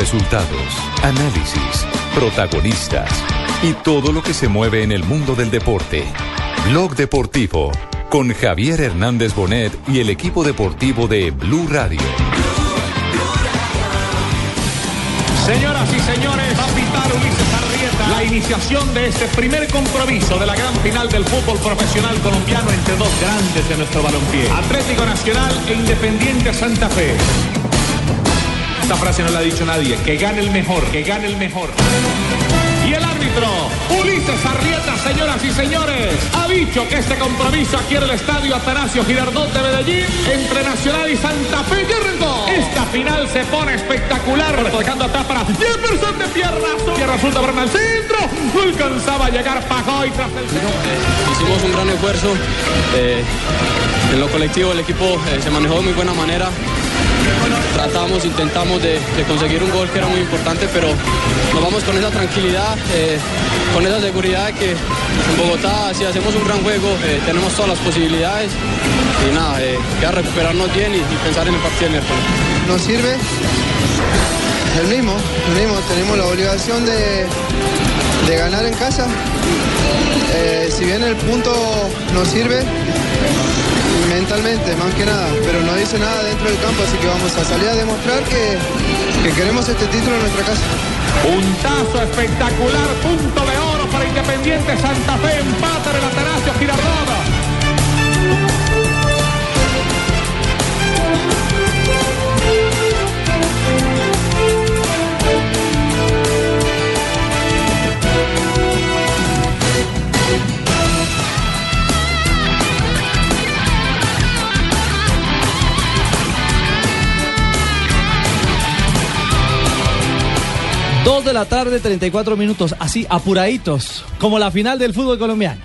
Resultados, análisis, protagonistas y todo lo que se mueve en el mundo del deporte. Blog Deportivo con Javier Hernández Bonet y el equipo deportivo de Blue Radio. Señoras y señores, va a pitar Ulises Arrieta la iniciación de este primer compromiso de la gran final del fútbol profesional colombiano entre dos grandes de nuestro balompié. Atlético Nacional e Independiente Santa Fe. Esta frase no la ha dicho nadie. Que gane el mejor, que gane el mejor. Y el árbitro, Ulises Arrieta, señoras y señores, ha dicho que este compromiso aquí en el estadio Atanasio Girardot de Medellín entre Nacional y Santa Fe. ¡Y arrancó! Esta final se pone espectacular. Dejando atrás para Jefferson de piernas. Tierra resulta para el centro. Alcanzaba a llegar Pajoy tras el Hicimos un gran esfuerzo. eh, en lo colectivo el equipo eh, se manejó de muy buena manera. Tratamos, intentamos de, conseguir un gol que era muy importante, pero nos vamos con esa tranquilidad, eh, con esa seguridad de que en Bogotá, si hacemos un gran juego, eh, tenemos todas las posibilidades. Y nada, eh, queda recuperarnos bien y, y pensar en el partido del miércoles. nos sirve el mismo, el mismo. Tenemos la obligación de, de ganar en casa. Eh, si bien el punto nos sirve mentalmente, más que nada, pero no dice nada dentro del campo, así que vamos a salir a demostrar que, que queremos este título en nuestra casa. Puntazo espectacular, punto de oro para Independiente Santa Fe, empate en el Atanasio Girardot. Dos de la tarde, 34 minutos, así apuraditos, como la final del fútbol colombiano.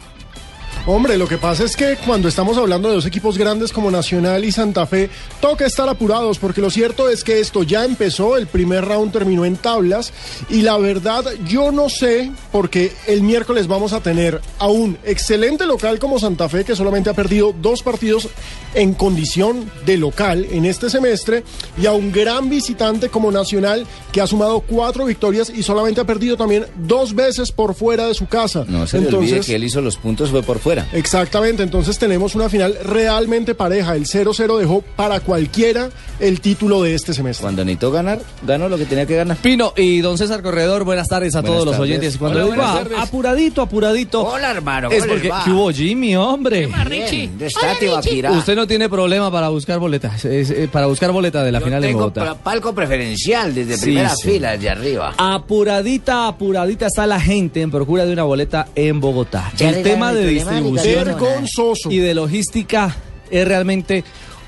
Hombre, lo que pasa es que cuando estamos hablando de dos equipos grandes como Nacional y Santa Fe, toca estar apurados porque lo cierto es que esto ya empezó, el primer round terminó en tablas y la verdad yo no sé porque el miércoles vamos a tener a un excelente local como Santa Fe que solamente ha perdido dos partidos en condición de local en este semestre y a un gran visitante como Nacional que ha sumado cuatro victorias y solamente ha perdido también dos veces por fuera de su casa. No se le olvide que él hizo los puntos fue por fuera. Exactamente, entonces tenemos una final realmente pareja. El 0-0 dejó para cualquiera el título de este semestre. Cuando necesitó ganar, ganó lo que tenía que ganar. Pino y don César Corredor, buenas tardes a Buenas todos los oyentes. Cuando Hola, digo buenas a- tardes. apuradito, apuradito. Hola, hermano, Es ¿cómo les porque? ¿qué hubo Jimmy, hombre. Bien, estate, Ibaquirá. Usted no tiene problema para buscar boletas, es, eh, para buscar boleta de la Yo final en tengo Bogotá. pa- palco preferencial desde Sí, primera sí. fila, desde arriba. Apuradita, apuradita está la gente en procura de una boleta en Bogotá. Ya el tema de problema, distribución Vergonzoso. y de logística es realmente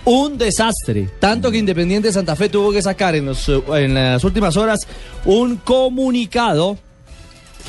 un desastre. Tanto que Independiente Santa Fe tuvo que sacar en, los, eh, en las últimas horas un comunicado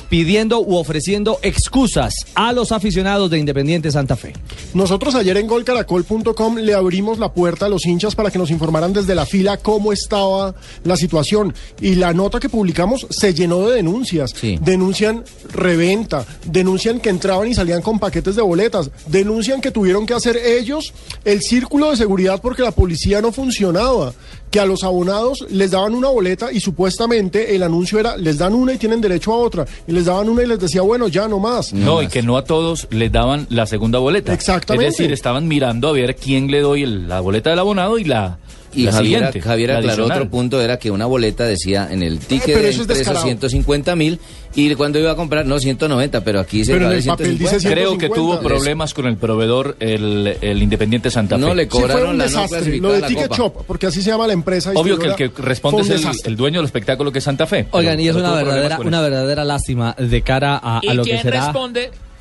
pidiendo u ofreciendo excusas a los aficionados de Independiente Santa Fe. Nosotros ayer en golcaracol.com le abrimos la puerta a los hinchas para que nos informaran desde la fila cómo estaba la situación. Y la nota que publicamos se llenó de denuncias. Sí. Denuncian reventa, denuncian que entraban y salían con paquetes de boletas, denuncian que tuvieron que hacer ellos el círculo de seguridad porque la policía no funcionaba. Que a los abonados les daban una boleta y supuestamente el anuncio era les dan una y tienen derecho a otra. Y les daban una y les decía, bueno, ya no más. No, y que no a todos les daban la segunda boleta. Exactamente. Es decir, estaban mirando a ver quién le doy el- la boleta del abonado y la, Y la Javier, siguiente. Javier la aclaró otro punto, era que una boleta decía en el ticket de impreso descarado. 150 mil y cuando iba a comprar, no, 190, pero aquí se Pero en el papel 150. dice Creo que 150. tuvo problemas con el proveedor, el, el Independiente Santa Fe. No le Sí, fue cobraron un la no desastre. clasificada Lo de Ticket. Shop, porque así se llama la empresa. Obvio que el que responde es el, dueño del espectáculo que es Santa Fe. Oigan, y es una verdadera, una verdadera lástima de cara a, a lo que será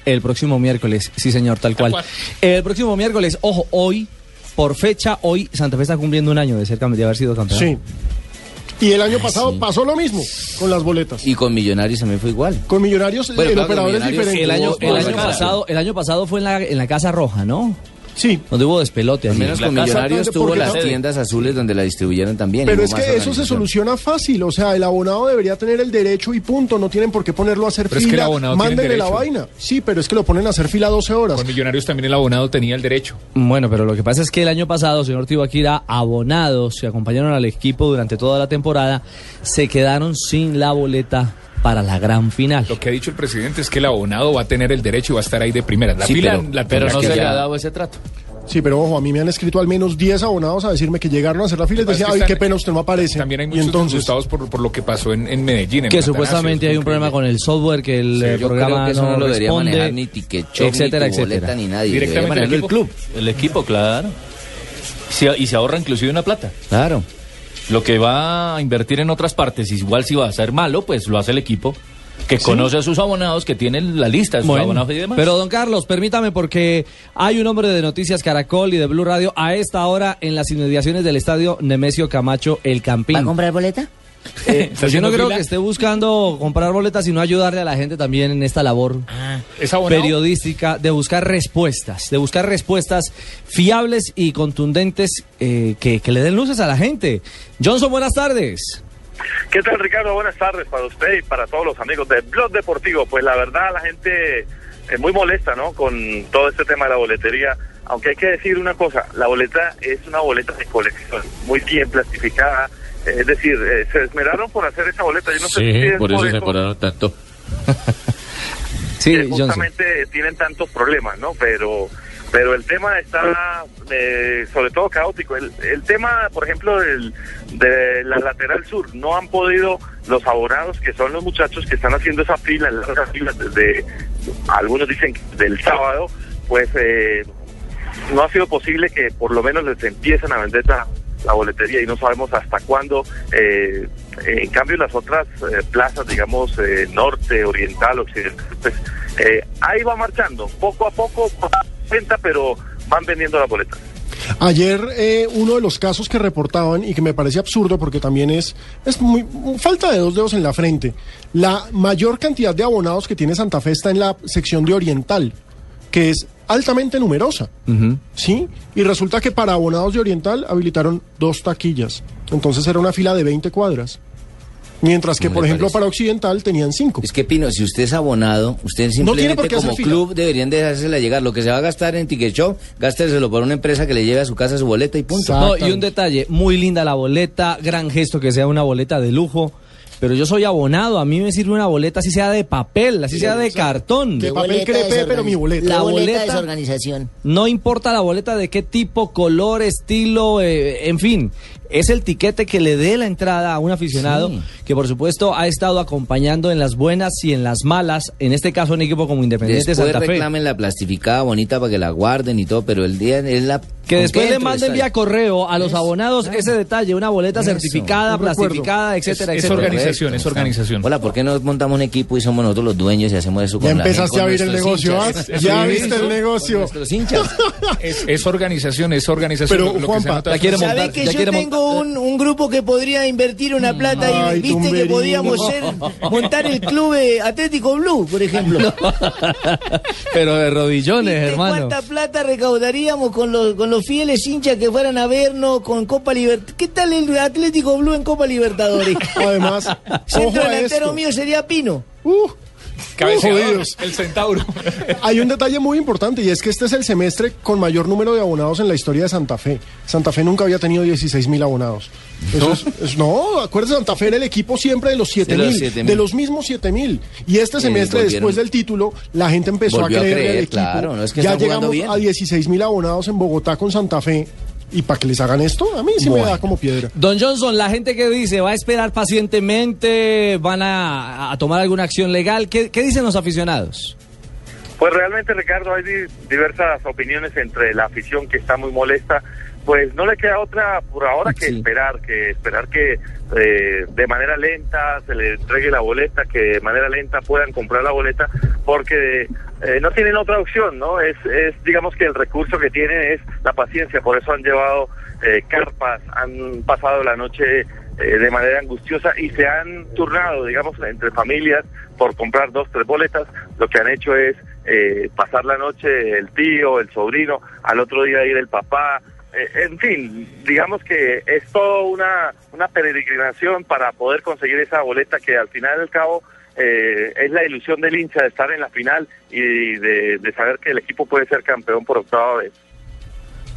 el próximo miércoles. Sí, señor, tal cual. El próximo miércoles, ojo, hoy, por fecha, hoy Santa Fe está cumpliendo un año de, ser, de haber sido campeón. Sí. Y el año pasado pasó lo mismo con las boletas. Y con Millonarios también fue igual. Con Millonarios Bueno, el claro, operador es diferente. El año, el año pasado, el año pasado fue en la, en la Casa Roja, ¿no? Sí. Donde hubo despelote Al menos con Millonarios tuvo las tiendas azules donde la distribuyeron también. Pero es que eso se soluciona fácil, o sea, el abonado debería tener el derecho y punto, no tienen por qué ponerlo a hacer Pero es que el fila, abonado tiene mándenle la vaina. Sí, pero es que lo ponen a hacer fila 12 horas. Con Millonarios también el abonado tenía el derecho. Bueno, pero lo que pasa es que el año pasado, señor Tibaquira, abonados que acompañaron al equipo durante toda la temporada, se quedaron sin la boleta para la gran final. Lo que ha dicho el presidente es que el abonado va a tener el derecho y va a estar ahí de primera. La Sí, fila, pero- la Pero tendrá no se le ha dado ese trato. Sí, pero ojo, a mí me han escrito al menos 10 abonados a decirme que llegaron a hacer la fila y es ay, qué pena, usted no aparece. También hay muchos entonces, asustados por, por lo que pasó en, en Medellín. en que supuestamente es hay un problema con el software, que el eh, Yo programa creo que eso no, no lo debería responde, manejar ni Ticket Shop, etcétera, ni tu boleta, etcétera. ni nadie. Directamente el club. El equipo, claro. Se- y se ahorra inclusive una plata. Claro. Lo que va a invertir en otras partes, igual si va a ser malo, pues lo hace el equipo, que conoce a sus abonados, que tienen la lista de sus Bueno, abonados y demás. pero don Carlos, permítame porque hay un hombre de Noticias Caracol y de Blue Radio a esta hora en las inmediaciones del estadio Nemesio Camacho El Campín. ¿Va a comprar boleta? Eh, pues yo no creo fila? que esté buscando comprar boletas, sino ayudarle a la gente también en esta labor periodística de buscar respuestas, de buscar respuestas fiables y contundentes eh, que, que le den luces a la gente. Johnson, buenas tardes. ¿Qué tal, Ricardo? Buenas tardes para usted y para todos los amigos de Blog Deportivo. Pues la verdad, la gente es muy molesta, ¿no? Con todo este tema de la boletería. Aunque hay que decir una cosa, la boleta es una boleta de colección, muy bien plastificada. Es decir, eh, se esmeraron por hacer esa boleta. Yo no sé si es eso tanto. Sí, que Johnson. justamente tienen tantos problemas, ¿no? Pero pero el tema está eh, sobre todo caótico. El, el tema, por ejemplo, del, de la lateral sur, no han podido los abonados, que son los muchachos que están haciendo esa fila, larga fila desde, algunos dicen del sábado, pues eh, no ha sido posible que por lo menos les empiecen a vender la, la boletería y no sabemos hasta cuándo. eh, en cambio, las otras eh, plazas, digamos, eh, norte, oriental, occidental, pues eh, ahí va marchando, poco a poco, pero van vendiendo las boletas. Ayer eh, uno de los casos que reportaban y que me parece absurdo porque también es, es muy falta de dos dedos en la frente. La mayor cantidad de abonados que tiene Santa Fe está en la sección de Oriental, que es altamente numerosa. ¿Sí? Y resulta que para abonados de Oriental habilitaron dos taquillas. Entonces era una fila de 20 cuadras. Mientras que, ¿Cómo por ejemplo, parece? para Occidental tenían cinco. Es que Pino, si usted es abonado, usted simplemente hacer como fila. club deberían dejársela llegar. Lo que se va a gastar en Ticket Show, gásteselo por una empresa que le lleve a su casa su boleta y punto. No, y un detalle, muy linda la boleta, gran gesto que sea una boleta de lujo. Pero yo soy abonado, a mí me sirve una boleta así sea de papel, así sea de cartón. De ¿Qué papel es pero mi boleta. La La boleta, boleta- es organización. No importa la boleta de qué tipo, color, estilo, eh, en fin. Es el tiquete que le dé la entrada a un aficionado Sí. que por supuesto ha estado acompañando en las buenas y en las malas, en este caso un equipo como Independiente Después Santa Fe. reclamen la plastificada bonita para que la guarden y todo, pero el día es la... Que ¿con después le manden vía correo a los abonados ese detalle, una boleta Eso, certificada, plastificada, etcétera, Es- es etcétera. organización, es organización. Hola, ¿por qué no montamos un equipo y somos nosotros los dueños y hacemos eso Ya con la gente, empezaste con a ver el negocio, ¿ah? hinchas? Ya viste el con negocio. Nuestros hinchas. Es, es organización, es organización. Pero, Lo que se Juanpa, nota la es- quiere ¿Sabés montar, que ya yo quiere un, un grupo que podría invertir una plata y viste que podíamos ser, montar el club eh, Atlético Blue, por ejemplo? Pero de rodillones, ¿Viste hermano. ¿Cuánta plata recaudaríamos con los, con los fieles hinchas que fueran a vernos con Copa Libertadores? ¿Qué tal el Atlético Blue en Copa Libertadores? Además, Centro delantero mío sería Pino. Uh, jodidos. el centauro. Hay un detalle muy importante y es que este es el semestre con mayor número de abonados en la historia de Santa Fe. Santa Fe nunca había tenido 16 mil abonados. Eso es- es- no, acuérdate, Santa Fe era el equipo siempre de los 7 De los mil, 7.000. de los mismos 7 mil. Y este semestre, después del título, la gente empezó a Volvió a creer, al equipo. claro, no es que ya llegamos bien. a 16 mil abonados en Bogotá con Santa Fe. Y para que les hagan esto, a mí sí me da como piedra. Don Johnson, la gente que dice va a esperar pacientemente, van a, a tomar alguna acción legal, ¿qué, qué dicen los aficionados? Pues realmente, Ricardo, hay di- diversas opiniones entre la afición que está muy molesta. Pues no le queda otra por ahora que Sí. esperar, que esperar que eh, de manera lenta se le entregue la boleta, que de manera lenta puedan comprar la boleta, porque eh, no tienen otra opción, ¿no? Es, es, digamos que el recurso que tienen es la paciencia, por eso han llevado eh, carpas, han pasado la noche eh, de manera angustiosa y se han turnado, digamos, entre familias por comprar dos, tres boletas. Lo que han hecho es eh, pasar la noche el tío, el sobrino, al otro día ir el papá. Eh, en fin, digamos que es toda una, una peregrinación para poder conseguir esa boleta que al final del cabo eh, es la ilusión del hincha de estar en la final y de, de saber que el equipo puede ser campeón por octava vez.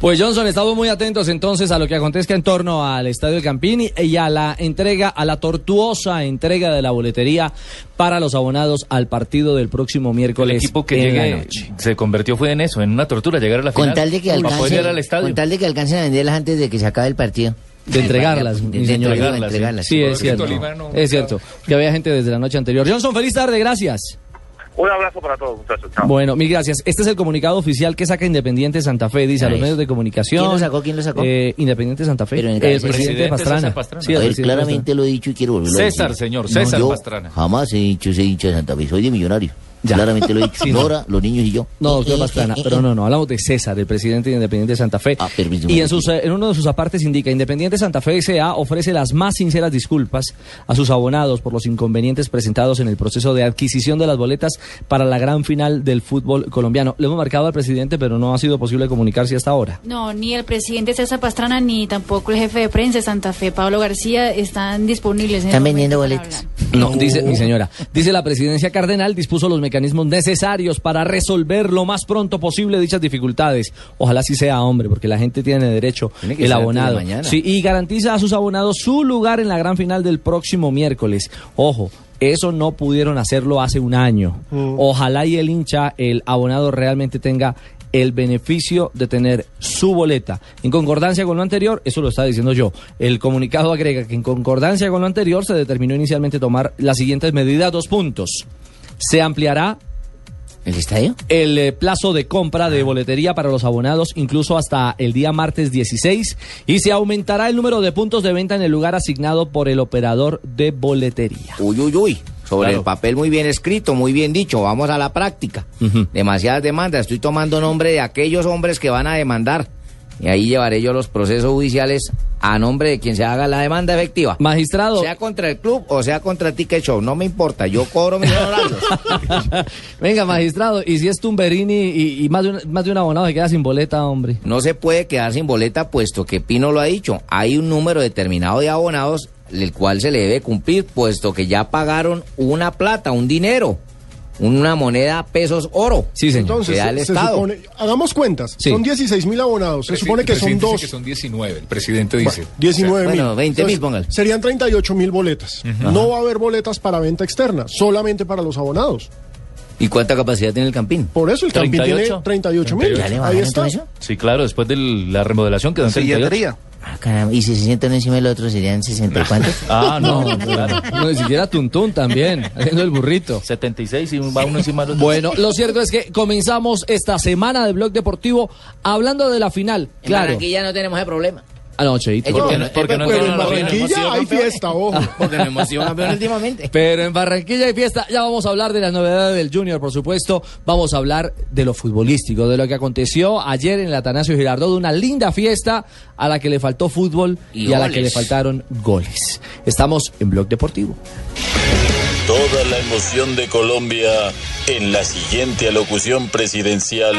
Pues Johnson, estamos muy atentos entonces a lo que acontezca en torno al Estadio del Campín y a la entrega, a la tortuosa entrega de la boletería para los abonados al partido del próximo miércoles. El equipo que en la llegue noche. se convirtió fue en eso, en una tortura, llegar a la final. Con tal de que para poder alcancen, llegar al estadio. con tal de que alcancen a venderlas antes de que se acabe el partido. De entregarlas, De señor. entregarlas, de entregarlas. Sí, es Porque cierto. Es cierto. Que había gente desde la noche anterior. Johnson, feliz tarde, gracias. Un abrazo para todos, muchachos. Chao. Bueno, mil gracias. Este es el comunicado oficial que saca Independiente Santa Fe, dice a los medios de comunicación. ¿Quién lo sacó? ¿Quién lo sacó? Eh, Independiente Santa Fe. Pero en el el- presidente, presidente Pastrana. César Pastrana. Sí, el A ver, presidente claramente lo he dicho y quiero volverlo a César, decir. señor, No, César yo Pastrana. Jamás he dicho soy hincha de Santa Fe, soy de millonario. Ya. Claramente lo. Sí, no. Los niños y yo. No, doctor Eh, Pastrana, eh, eh, pero eh. no, no, hablamos de César, el presidente de Independiente Santa Fe. Ah, permiso, y en, sus, eh, en uno de sus apartes indica, Independiente Santa Fe S.A. ofrece las más sinceras disculpas a sus abonados por los inconvenientes presentados en el proceso de adquisición de las boletas para la gran final del fútbol colombiano. Le hemos marcado al presidente, pero no ha sido posible comunicarse hasta ahora. No, ni el presidente César Pastrana ni tampoco el jefe de prensa de Santa Fe, Pablo García, están disponibles. en Están el vendiendo boletas. No, dice mi señora. Dice la presidencia cardenal dispuso los mecanismos necesarios para resolver lo más pronto posible dichas dificultades. Ojalá sí sea hombre, porque la gente tiene derecho, Tiene que el abonado. mañana. Sí, y garantiza a sus abonados su lugar en la gran final del próximo miércoles. Ojo. Eso no pudieron hacerlo hace un año. Ojalá y el hincha, el abonado realmente tenga el beneficio de tener su boleta. En concordancia con lo anterior, eso lo está diciendo yo, el comunicado agrega que en concordancia con lo anterior se determinó inicialmente tomar las siguientes medidas, dos puntos. Se ampliará ¿El estadio? el eh, plazo de compra de boletería para los abonados incluso hasta el día martes 16 y se aumentará el número de puntos de venta en el lugar asignado por el operador de boletería. Uy, uy, uy. Sobre Claro. el papel muy bien escrito, muy bien dicho. Vamos a la práctica. Demasiadas demandas. Estoy tomando nombre de aquellos hombres que van a demandar. Y ahí llevaré yo los procesos judiciales a nombre de quien se haga la demanda efectiva. Magistrado, Sea contra el club o sea contra ticket show, no me importa. Yo cobro mis honorarios. venga magistrado, y si es Tumberini y, y más, de un, más de un abonado se queda sin boleta, hombre. No se puede quedar sin boleta puesto que Pino lo ha dicho. Hay un número determinado de abonados el cual se le debe cumplir puesto que ya pagaron una plata, un dinero, una moneda pesos oro. Sí, señor. Entonces, que da el se, se Estado. supone, hagamos cuentas, Sí. son 16 mil abonados, se supone que son dos. que son 19, el presidente dice. 19 mil. Bueno, 20 mil, póngale. Serían 38 mil boletas. No va a haber boletas para venta externa, solamente para los abonados. ¿Y cuánta capacidad tiene el Campín? Por eso el Campín tiene 38. 38 mil. ¿Ya le Ahí está. eso? Sí, claro, después de la remodelación quedó en 38. Ah, caramba. Y si se sientan encima del otro serían 60 y cuántos. Ah, no, claro. No, ni siquiera Tuntún también, haciendo el burrito. 76 y va uno encima del otro. Bueno, lo cierto es que comenzamos esta semana de Blog Deportivo hablando de la final. En Claro. Barranquilla no tenemos ese problema. Ah, no, Cheito. ¿Por qué no- por qué no Pero en? Barranquilla hay fiesta, ojo. Porque no hemos sido campeones últimamente. Pero en Barranquilla hay fiesta. Ya vamos a hablar de las novedades del Junior, por supuesto. Vamos a hablar de lo futbolístico, de lo que aconteció ayer en el Atanasio Girardot, de una linda fiesta a la que le faltó fútbol y, Y a la que le faltaron goles. Estamos en Blog Deportivo. Toda la emoción de Colombia en la siguiente alocución presidencial.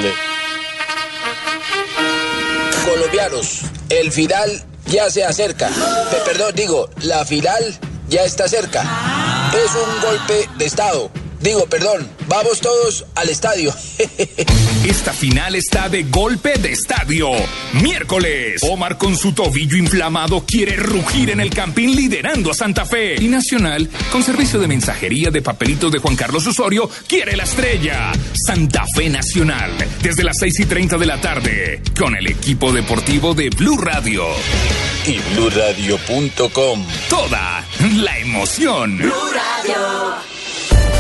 Colombianos, el final ya se acerca. Pe- perdón, digo, la final ya está cerca. Es un golpe de Estado. Digo, perdón, vamos todos al estadio. Esta final está de golpe de estadio. Miércoles, Omar con su tobillo inflamado quiere rugir en el campín liderando a Santa Fe. Y Nacional, con servicio de mensajería de papelitos de Juan Carlos Osorio, quiere la estrella. Santa Fe Nacional, desde las 6 y 30 de la tarde, con el equipo deportivo de Blue Radio. Y bluradio.com. Toda la emoción.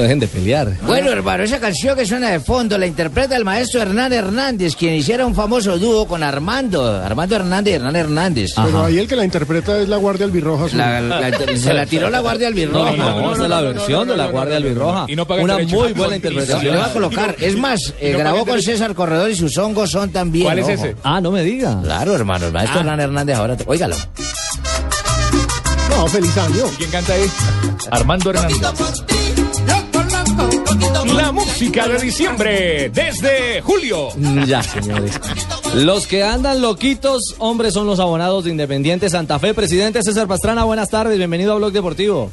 Bueno, dejen de pelear. Bueno, hermano, esa canción que suena de fondo la interpreta el maestro Hernán Hernández, quien hiciera un famoso dúo con Armando. Armando Hernández y Hernán Hernández. Pero ahí el que la interpreta es la Guardia Albirroja. Azul. La- la- se la tiró la Guardia Albirroja. No, no, la versión de la Guardia Albirroja. Y no Una muy buena interpretación. le voy a colocar. Es más, eh, grabó con César Corredor y sus hongos son también. ¿Cuál es ojo. ese? Ah, no me diga. Claro, hermano, el maestro Hernán Hernández ahora. te- Óigalo. No, feliz año. ¿Quién canta ahí? Armando Hernández. La música de diciembre desde julio. Mm, Ya, señores. Los que andan loquitos, hombres, son los abonados de Independiente Santa Fe. Presidente César Pastrana, buenas tardes, bienvenido a Blog Deportivo.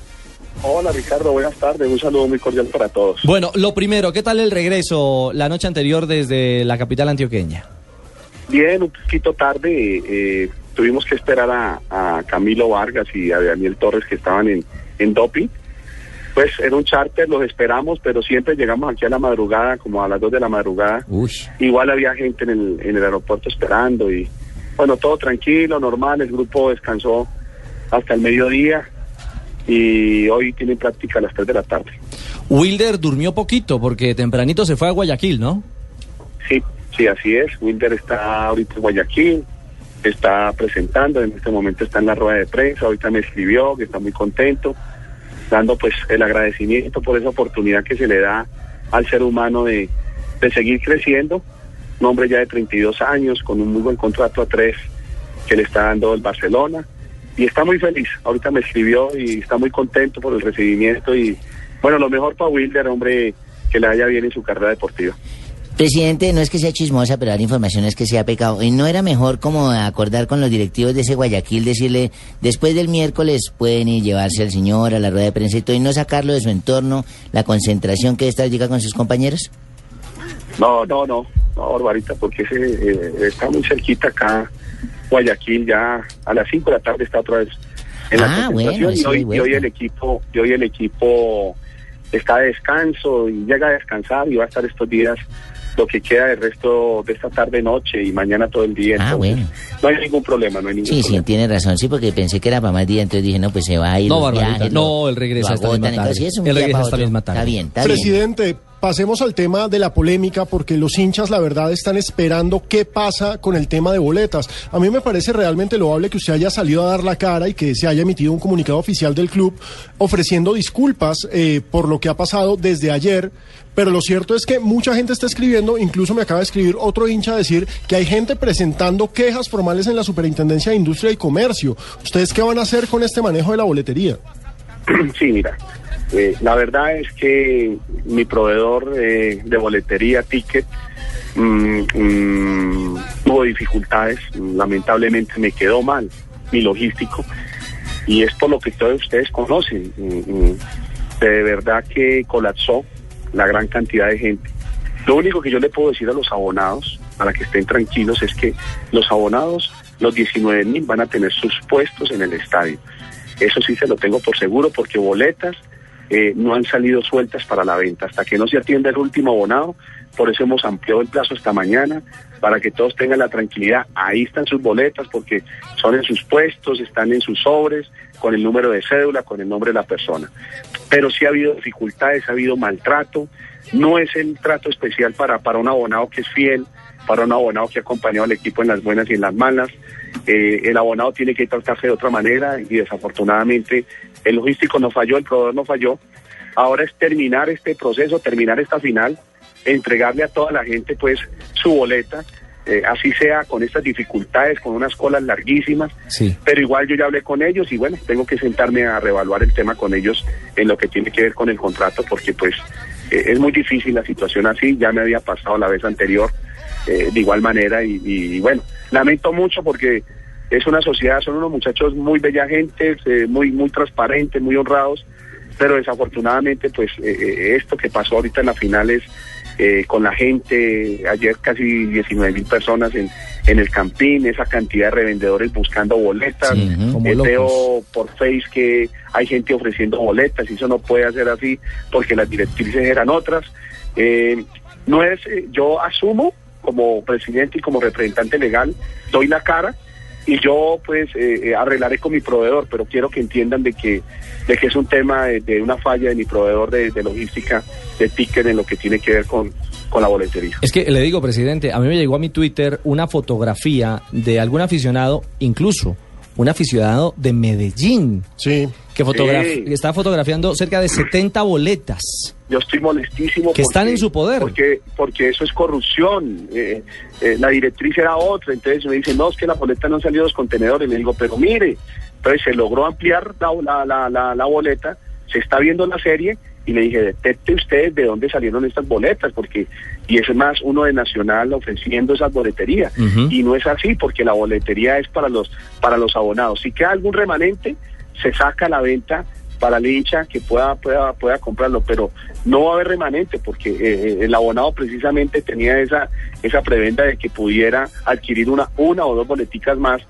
Hola Ricardo, buenas tardes, un saludo muy cordial para todos. Bueno, lo primero, ¿qué tal el regreso la noche anterior desde la capital antioqueña? Bien, un poquito tarde, eh, tuvimos que esperar a, a Camilo Vargas y a Daniel Torres que estaban en, en doping. Pues era un charter, los esperamos, pero siempre llegamos aquí a la madrugada, como a las 2 de la madrugada. Uy. Igual había gente en el, en el aeropuerto esperando y bueno, todo tranquilo, normal, el grupo descansó hasta el mediodía y hoy tienen práctica a las 3 de la tarde. Wilder durmió poquito porque tempranito se fue a Guayaquil, ¿no? Sí, sí, así es. Wilder está ahorita en Guayaquil, está presentando, en este momento está en la rueda de prensa, ahorita me escribió que está muy contento, dando pues el agradecimiento por esa oportunidad que se le da al ser humano de, de seguir creciendo. Un hombre ya de 32 años, con un muy buen contrato a tres que le está dando el Barcelona. Y está muy feliz. Ahorita me escribió y está muy contento por el recibimiento. Y bueno, lo mejor para Wilder, hombre, que le vaya bien en su carrera deportiva. Presidente, no es que sea chismosa, pero dar información es que sea pecado. ¿Y no era mejor como acordar con los directivos de ese Guayaquil, decirle, después del miércoles pueden ir llevarse al señor a la rueda de prensa y todo, y no sacarlo de su entorno, la concentración que esta llega con sus compañeros? No, no, no, no, Barbarita, porque ese, eh, está muy cerquita acá, Guayaquil, ya a las 5 de la tarde está otra vez en la Ah, bueno, concentración y, eso hoy, es y bueno. hoy el equipo, y hoy el equipo está de descanso y llega a descansar y va a estar estos días lo que queda del resto de esta tarde, noche y mañana todo el día. Ah, Entonces, bueno. No hay ningún problema, no hay ningún Sí, sí, problema. tiene razón, sí, porque pensé que era para más días, entonces dije, no, pues se va a ir. No, Barbarita, viajes, no, lo- él regresa esta misma tarde. sí, es día regresa esta misma tarde. Está bien, está bien. Presidente, pasemos al tema de la polémica porque los hinchas, la verdad, están esperando qué pasa con el tema de boletas. A mí me parece realmente loable que usted haya salido a dar la cara y que se haya emitido un comunicado oficial del club ofreciendo disculpas eh, por lo que ha pasado desde ayer. Pero lo cierto es que mucha gente está escribiendo, incluso me acaba de escribir otro hincha decir que hay gente presentando quejas formales en la Superintendencia de Industria y Comercio. ¿Ustedes qué van a hacer con este manejo de la boletería? Sí, mira, eh, la verdad es que mi proveedor eh, de boletería, Ticket, mm, mm, tuvo dificultades, lamentablemente me quedó mal mi logístico y es por lo que todos ustedes conocen. Mm, De verdad que colapsó la gran cantidad de gente. Lo único que yo le puedo decir a los abonados, para que estén tranquilos, es que los abonados, los 19 mil, van a tener sus puestos en el estadio. Eso sí se lo tengo por seguro porque boletas eh, no han salido sueltas para la venta. Hasta que no se atienda el último abonado, por eso hemos ampliado el plazo hasta mañana, para que todos tengan la tranquilidad. Ahí están sus boletas porque son en sus puestos, están en sus sobres, con el número de cédula, con el nombre de la persona. Pero sí ha habido dificultades, ha habido maltrato. No es el trato especial para, para un abonado que es fiel, para un abonado que ha acompañado al equipo en las buenas y en las malas. Eh, el abonado tiene que tratarse de otra manera y desafortunadamente el logístico no falló, el proveedor no falló. Ahora es terminar este proceso, terminar esta final, entregarle a toda la gente pues su boleta, eh, así sea con estas dificultades, con unas colas larguísimas, Sí. pero igual yo ya hablé con ellos y bueno, tengo que sentarme a reevaluar el tema con ellos en lo que tiene que ver con el contrato, porque pues eh, es muy difícil la situación así, ya me había pasado la vez anterior eh, de igual manera y, y, bueno, lamento mucho porque es una sociedad, son unos muchachos muy bella gente, eh, muy, muy transparentes, muy honrados, pero desafortunadamente pues eh, esto que pasó ahorita en las finales eh, con la gente, ayer casi 19 mil personas en, en el Campín, esa cantidad de revendedores buscando boletas, Sí, Eh, veo por Face que hay gente ofreciendo boletas y eso no puede hacer así porque las directrices eran otras. Eh, no es, eh, yo asumo como presidente y como representante legal, doy la cara, y yo pues eh, eh, arreglaré con mi proveedor, pero quiero que entiendan de que, de que es un tema de, de una falla de mi proveedor de, de logística, de ticket en lo que tiene que ver con, con la boletería. Es que le digo, presidente, a mí me llegó a mi Twitter una fotografía de algún aficionado, incluso un aficionado de Medellín. Sí. Que fotograf- Sí. que está fotografiando cerca de 70 boletas. Yo estoy molestísimo. Que están en su poder. Porque, porque eso es corrupción. Eh, eh, la directriz era otra. Entonces me dicen, no, es que la boleta no han salido los contenedores. Le digo, pero mire. Entonces se logró ampliar la, la, la, la, la boleta. Se está viendo la serie. Y le dije, detecte usted de dónde salieron estas boletas. porque Y es más uno de Nacional ofreciendo esas boleterías. Y no es así porque la boletería es para los, para los abonados. Si queda algún remanente, se saca a la venta para el hincha que pueda pueda pueda comprarlo pero no va a haber remanente porque eh, el abonado precisamente tenía esa esa prebenda de que pudiera adquirir una una o dos boleticas más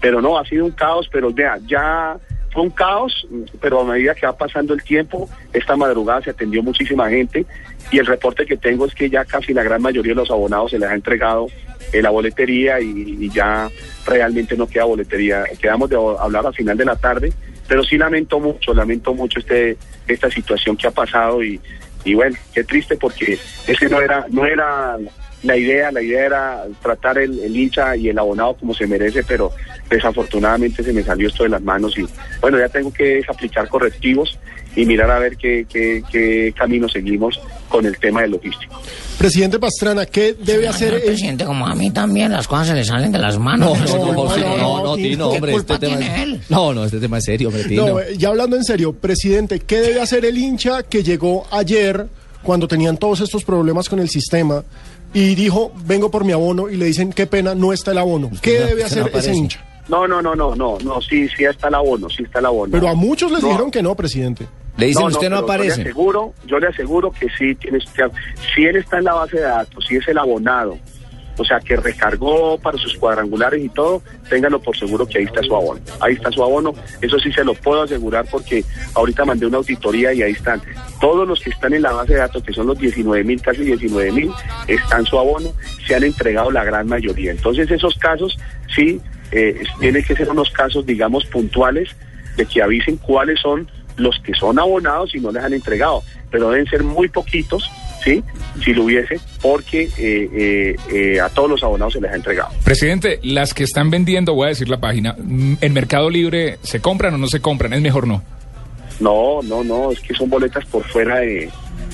pero no ha sido un caos pero vea ya fue un caos pero a medida que va pasando el tiempo esta madrugada se atendió muchísima gente y el reporte que tengo es que ya casi la gran mayoría de los abonados se les ha entregado eh, la boletería y, y ya realmente no queda boletería. Quedamos de hablar al final de la tarde, pero sí lamento mucho, lamento mucho este esta situación que ha pasado y, bueno, qué triste porque ese no era no era la idea, la idea era tratar el, el hincha y el abonado como se merece, pero desafortunadamente se me salió esto de las manos y bueno, ya tengo que aplicar correctivos y mirar a ver qué camino seguimos con el tema del logístico. Presidente Pastrana, ¿qué debe hacer el presidente, como a mí también las cosas se le salen de las manos. No, no, no, no, no, Tino, hombre, este tema es- No, no, este tema es serio, hombre, Tino. No, eh, ya hablando en serio, presidente, ¿qué debe hacer el hincha que llegó ayer cuando tenían todos estos problemas con el sistema y dijo, vengo por mi abono y le dicen, qué pena, no está el abono? ¿Qué no- debe hacer ese hincha? No, no, no, no, no, no, sí, sí está el abono, sí está el abono. Pero a muchos les No. dijeron que no, presidente. Pero Yo le aseguro, yo le aseguro que sí tienes que, si él está en la base de datos, si es el abonado, o sea que recargó para sus cuadrangulares y todo, ténganlo por seguro que ahí está su abono. Ahí está su abono, eso sí se lo puedo asegurar porque ahorita mandé una auditoría y ahí están. Todos los que están en la base de datos, que son los 19 mil, casi 19 mil, están su abono, se han entregado la gran mayoría. Entonces esos casos sí, eh, tienen que ser unos casos, digamos, puntuales de que avisen cuáles son los que son abonados y no les han entregado, pero deben ser muy poquitos, ¿sí? Si lo hubiese, porque eh, eh, eh, a todos los abonados se les ha entregado. Presidente, las que están vendiendo, voy a decir la página, mm, en Mercado Libre, ¿se compran o no se compran? Es mejor no. No, no, no, es que son boletas por fuera de,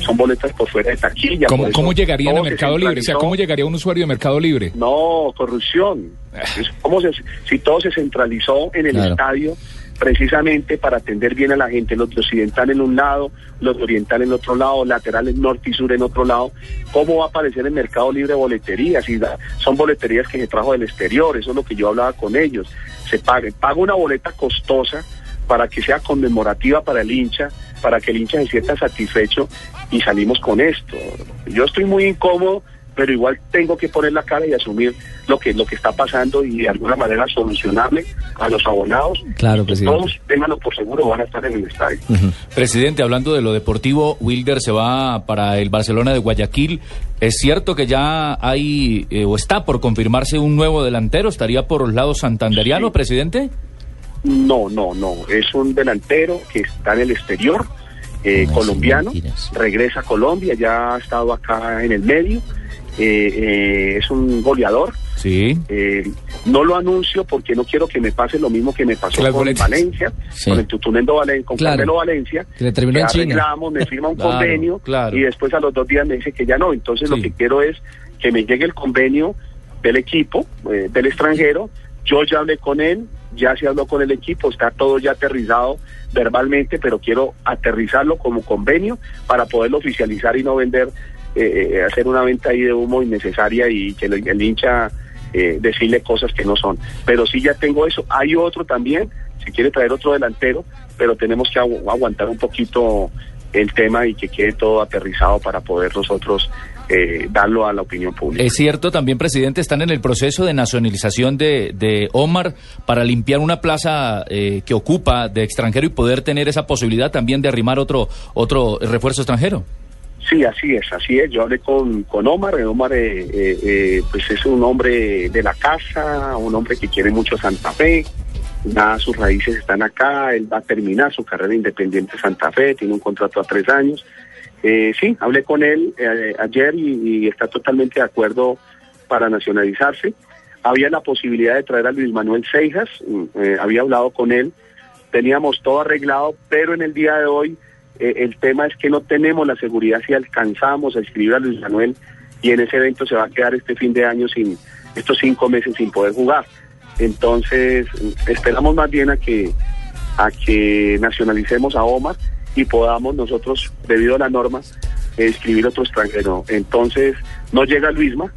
son boletas por fuera de taquilla. ¿Cómo, cómo llegarían a Mercado Libre? O sea. ¿cómo llegaría un usuario de Mercado Libre? No, corrupción. Es como se- si todo se centralizó en el Claro. estadio precisamente para atender bien a la gente, los de occidental en un lado, los de oriental en otro lado, laterales norte y sur en otro lado, ¿cómo va a aparecer en Mercado Libre boleterías? Si da- son boleterías que se trajo del exterior, eso es lo que yo hablaba con ellos. Se paga una boleta costosa para que sea conmemorativa para el hincha, para que el hincha se sienta satisfecho y salimos con esto. Yo estoy muy incómodo, pero igual tengo que poner la cara y asumir lo que lo que está pasando y de alguna manera solucionarle a los abonados. Claro, presidente. Todos, ténganlo por seguro, van a estar en el estadio. Presidente, hablando de lo deportivo, Wilder se va para el Barcelona de Guayaquil. ¿Es cierto que ya hay eh, o está por confirmarse un nuevo delantero? ¿Estaría por los lados santanderiano, presidente? No, no, no. Es un delantero que está en el exterior, eh, colombiano. Regresa a Colombia, ya ha estado acá en el medio. Eh, eh, es un goleador. Sí. Eh, no lo anuncio porque no quiero que me pase lo mismo que me pasó con. Valencia, Sí. con el Tutunendo Valencia, con Claro. Carmelo Valencia. Que le terminó en China. arreglamos, me firma un Claro, convenio claro. y después a los dos días me dice que ya no. Entonces lo que quiero es que me llegue el convenio del equipo, eh, del extranjero. Yo ya hablé con él, ya se habló con el equipo, está todo ya aterrizado verbalmente, pero quiero aterrizarlo como convenio para poderlo oficializar y no vender, eh, eh, hacer una venta ahí de humo innecesaria y que el, hincha eh, decirle cosas que no son. Pero sí ya tengo eso. Hay otro también, si quiere traer otro delantero, pero tenemos que agu- aguantar un poquito el tema y que quede todo aterrizado para poder nosotros eh, darlo a la opinión pública. Es cierto, también, presidente, están en el proceso de nacionalización de, de Omar para limpiar una plaza eh, que ocupa de extranjero y poder tener esa posibilidad también de arrimar otro, otro refuerzo extranjero. Sí, así es, así es. Yo hablé con, con Omar. Omar eh, eh, eh, pues es un hombre de la casa, un hombre que quiere mucho Santa Fe. Nada, sus raíces están acá. Él va a terminar su carrera independiente Santa Fe. Tiene un contrato a tres años. Eh, sí, hablé con él eh, ayer y, y está totalmente de acuerdo para nacionalizarse. Había la posibilidad de traer a Luis Manuel Seijas. mm, había hablado con él. Teníamos todo arreglado, pero en el día de hoy eh, el tema es que no tenemos la seguridad si alcanzamos a escribir a Luis Manuel y en ese evento se va a quedar este fin de año sin estos cinco meses sin poder jugar. Entonces esperamos más bien a que a que nacionalicemos a Omar y podamos nosotros, debido a la norma, escribir otro extranjero. Entonces no llega Luisma,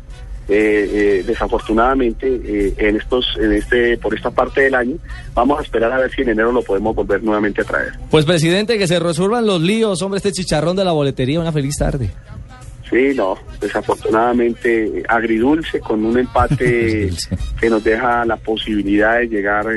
eh, eh, desafortunadamente eh, en estos en este por esta parte del año vamos a esperar a ver si en enero lo podemos volver nuevamente a traer. Pues presidente, que se resuelvan los líos, hombre, este chicharrón de la boletería, una feliz tarde. sí no desafortunadamente agridulce con un empate que nos deja la posibilidad de llegar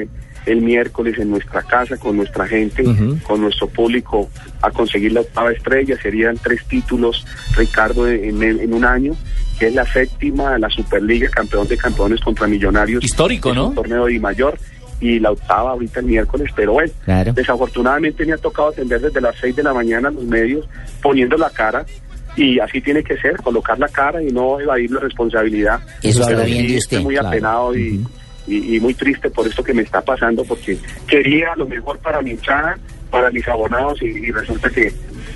el miércoles en nuestra casa con nuestra gente con nuestro público a conseguir la octava estrella. Serían tres títulos Ricardo en, en un año que es la séptima la Superliga campeón de campeones contra Millonarios Histórico, ¿no? un torneo de mayor y la octava ahorita el miércoles, pero bueno, Claro. desafortunadamente me ha tocado atender desde las 6 de la mañana a los medios poniendo la cara y así tiene que ser, colocar la cara y no evadir la responsabilidad. Eso habla bien de estoy usted, muy claro. apenado y, y, y muy triste por esto que me está pasando porque quería lo mejor para mi hinchada, para mis abonados y, y resulta que,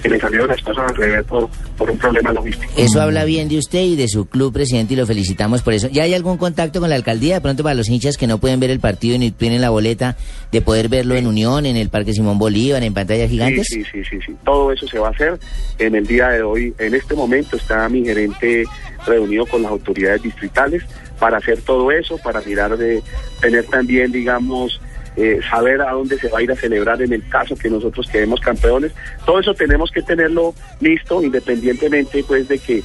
que me salieron las cosas al revés por, por un problema logístico. Eso habla bien de usted y de su club, presidente, y lo felicitamos por eso. ¿Ya hay algún contacto con la alcaldía? De pronto para los hinchas que no pueden ver el partido ni tienen la boleta, de poder verlo en Unión, en el Parque Simón Bolívar, en pantallas gigantes. Sí, sí, sí, sí, sí. Todo eso se va a hacer en el día de hoy. En este momento está mi gerente reunido con las autoridades distritales para hacer todo eso, para mirar de tener también, digamos, eh, saber a dónde se va a ir a celebrar en el caso que nosotros quedemos campeones. Todo eso tenemos que tenerlo listo, independientemente, pues, de que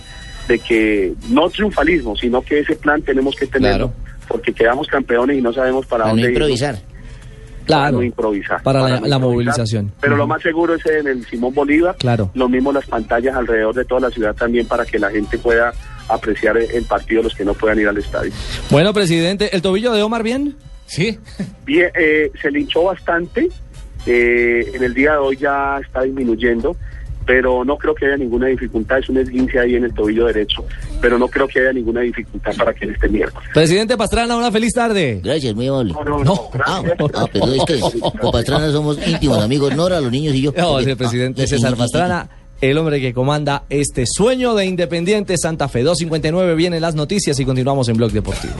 de que no triunfalismo, sino que ese plan tenemos que tenerlo, porque quedamos campeones y no sabemos para, Para dónde irnos. improvisar. Claro. no improvisar. Para la- no la improvisar. movilización. Pero lo más seguro es en el Simón Bolívar. Claro. Lo mismo las pantallas alrededor de toda la ciudad también para que la gente pueda apreciar el partido los que no puedan ir al estadio. Bueno, presidente, ¿el tobillo de Omar bien? Sí. Bien, eh, se linchó bastante. eh, en el día de hoy ya está disminuyendo, pero no creo que haya ninguna dificultad. Es un esguince ahí en el tobillo derecho, pero no creo que haya ninguna dificultad para que él esté miércoles. Presidente Pastrana, una feliz tarde. Gracias, muy amable. No, no, no, Ah, ah, pero es que con Pastrana somos íntimos amigos, Nora, los niños y yo. No, es el presidente Ah, César Pastrana, el hombre que comanda este sueño de Independiente Santa Fe. 2.59 vienen las noticias y continuamos en Blog Deportivo.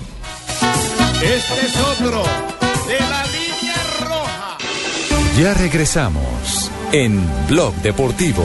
Este es otro de la línea roja. Ya regresamos en Blog Deportivo.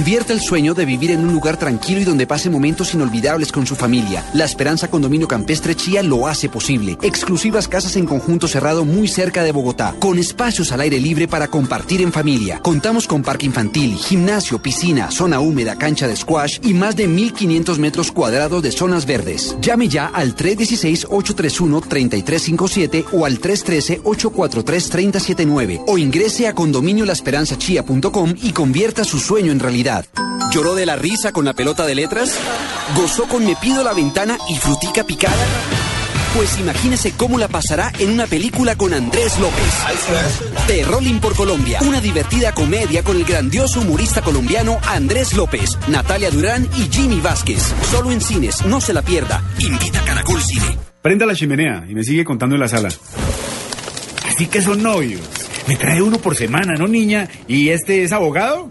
Convierta el sueño de vivir en un lugar tranquilo y donde pase momentos inolvidables con su familia. La Esperanza Condominio Campestre Chía lo hace posible. Exclusivas casas en conjunto cerrado muy cerca de Bogotá, con espacios al aire libre para compartir en familia. Contamos con parque infantil, gimnasio, piscina, zona húmeda, cancha de squash y más de 1.500 metros cuadrados de zonas verdes. Llame ya al 316-831-3357 o al 313-843-3079 o ingrese a condominiolaesperanzachía.com y convierta su sueño en realidad. ¿Lloró de la risa con la pelota de letras? ¿Gozó con Me pido la ventana y frutica picada? Pues imagínese cómo la pasará en una película con Andrés López. The Rolling por Colombia, una divertida comedia con el grandioso humorista colombiano Andrés López, Natalia Durán y Jimmy Vázquez. Solo en cines, no se la pierda. Invita a Caracol Cine. Prenda la chimenea y me sigue contando en la sala. Así que son novios. Me trae uno por semana, ¿no, niña? ¿Y este es abogado?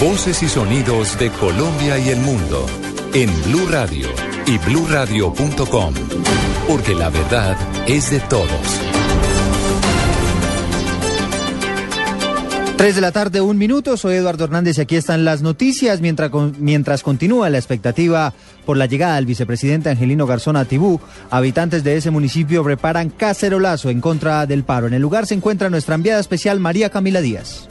Voces y sonidos de Colombia y el mundo en Blue Radio y bluradio.com, porque la verdad es de todos. 3 de la tarde, un minuto. Soy Eduardo Hernández y aquí están las noticias. Mientras, mientras continúa la expectativa por la llegada del vicepresidente Angelino Garzón a Tibú, habitantes de ese municipio preparan cacerolazo en contra del paro. En el lugar se encuentra nuestra enviada especial María Camila Díaz.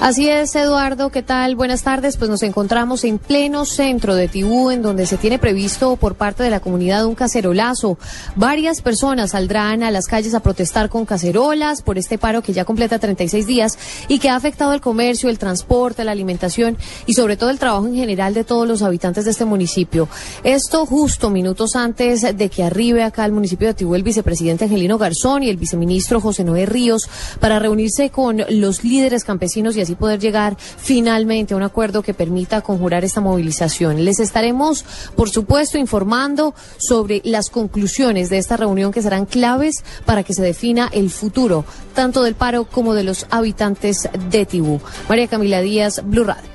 Así es, Eduardo, ¿qué tal? Buenas tardes. Pues nos encontramos en pleno centro de Tibú, en donde se tiene previsto por parte de la comunidad un cacerolazo. Varias personas saldrán a las calles a protestar con cacerolas por este paro que ya completa 36 días y que ha afectado el comercio, el transporte, la alimentación y sobre todo el trabajo en general de todos los habitantes de este municipio. Esto justo minutos antes de que arribe acá al municipio de Tibú el vicepresidente Angelino Garzón y el viceministro José Noé Ríos para reunirse con los líderes campesinos y así poder llegar finalmente a un acuerdo que permita conjurar esta movilización. Les estaremos, por supuesto, informando sobre las conclusiones de esta reunión que serán claves para que se defina el futuro tanto del paro como de los habitantes de Tibú. María Camila Díaz, Blue Radio.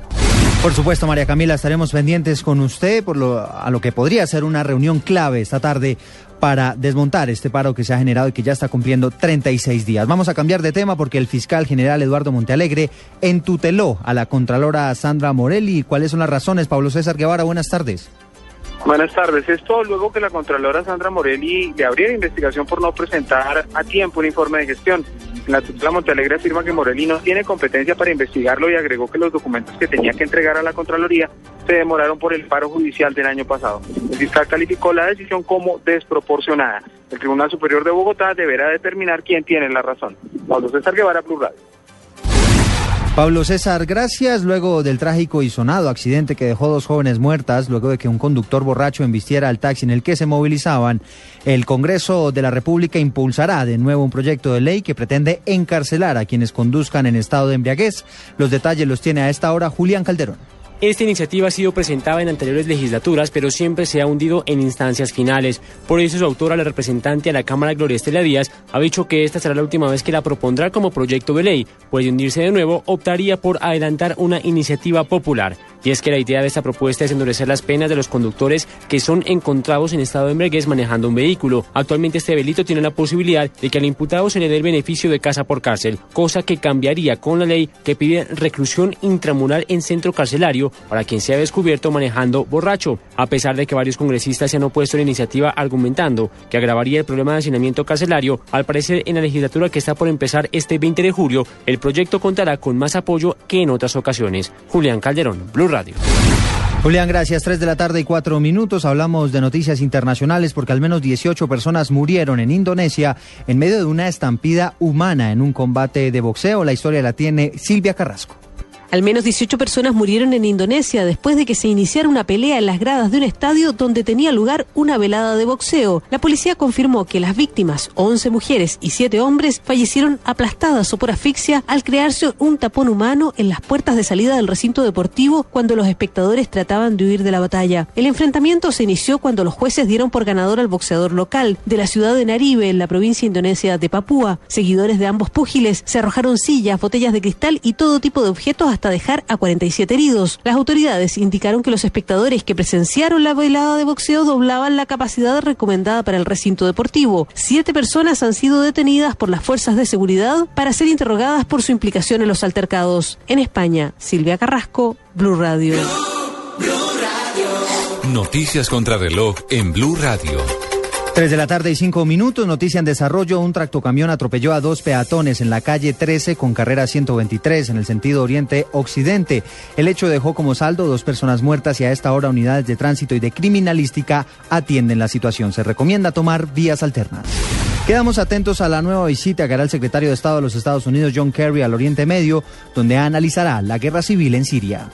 Por supuesto, María Camila, estaremos pendientes con usted por lo, a lo que podría ser una reunión clave esta tarde para desmontar este paro que se ha generado y que ya está cumpliendo 36 días. Vamos a cambiar de tema porque el fiscal general Eduardo Montealegre entuteló a la contralora Sandra Morelli. ¿Cuáles son las razones? Pablo César Guevara, buenas tardes. Buenas tardes. Esto luego que la Contralora Sandra Morelli le abriera investigación por no presentar a tiempo un informe de gestión. La tutela Montalegre afirma que Morelli no tiene competencia para investigarlo y agregó que los documentos que tenía que entregar a la Contraloría se demoraron por el paro judicial del año pasado. El fiscal calificó la decisión como desproporcionada. El Tribunal Superior de Bogotá deberá determinar quién tiene la razón. Pablo César Guevara, Plural. Pablo César, gracias. Luego del trágico y sonado accidente que dejó dos jóvenes muertas, luego de que un conductor borracho embistiera al taxi en el que se movilizaban, el Congreso de la República impulsará de nuevo un proyecto de ley que pretende encarcelar a quienes conduzcan en estado de embriaguez. Los detalles los tiene a esta hora Julián Calderón. Esta iniciativa ha sido presentada en anteriores legislaturas, pero siempre se ha hundido en instancias finales. Por eso su autora, la representante de la Cámara Gloria Estela Díaz, ha dicho que esta será la última vez que la propondrá como proyecto de ley, pues de hundirse de nuevo optaría por adelantar una iniciativa popular. Y es que la idea de esta propuesta es endurecer las penas de los conductores que son encontrados en estado de embriaguez manejando un vehículo. Actualmente este delito tiene la posibilidad de que al imputado se le dé el beneficio de casa por cárcel, cosa que cambiaría con la ley que pide reclusión intramural en centro carcelario para quien sea descubierto manejando borracho. A pesar de que varios congresistas se han opuesto a la iniciativa argumentando que agravaría el problema de hacinamiento carcelario, al parecer en la legislatura que está por empezar este 20 de julio, el proyecto contará con más apoyo que en otras ocasiones. Julián Calderón, Blue Radio. Julián, gracias. Tres de la tarde y cuatro minutos. Hablamos de noticias internacionales porque al menos 18 personas murieron en Indonesia en medio de una estampida humana en un combate de boxeo. La historia la tiene Silvia Carrasco. Al menos 18 personas murieron en Indonesia después de que se iniciara una pelea en las gradas de un estadio donde tenía lugar una velada de boxeo. La policía confirmó que las víctimas, 11 mujeres y 7 hombres, fallecieron aplastadas o por asfixia al crearse un tapón humano en las puertas de salida del recinto deportivo cuando los espectadores trataban de huir de la batalla. El enfrentamiento se inició cuando los jueces dieron por ganador al boxeador local de la ciudad de Naribe, en la provincia indonesia de Papúa. Seguidores de ambos púgiles se arrojaron sillas, botellas de cristal y todo tipo de objetos hasta dejar a 47 heridos. Las autoridades indicaron que los espectadores que presenciaron la velada de boxeo doblaban la capacidad recomendada para el recinto deportivo. Siete personas han sido detenidas por las fuerzas de seguridad para ser interrogadas por su implicación en los altercados. En España, Silvia Carrasco, Blue Radio. Noticias contra reloj en Blue Radio. 3 de la tarde y 5 minutos, noticia en desarrollo, un tractocamión atropelló a dos peatones en la calle 13 con carrera 123 en el sentido oriente-occidente. El hecho dejó como saldo dos personas muertas y a esta hora unidades de tránsito y de criminalística atienden la situación. Se recomienda tomar vías alternas. Quedamos atentos a la nueva visita que hará el secretario de Estado de los Estados Unidos, John Kerry, al Oriente Medio, donde analizará la guerra civil en Siria.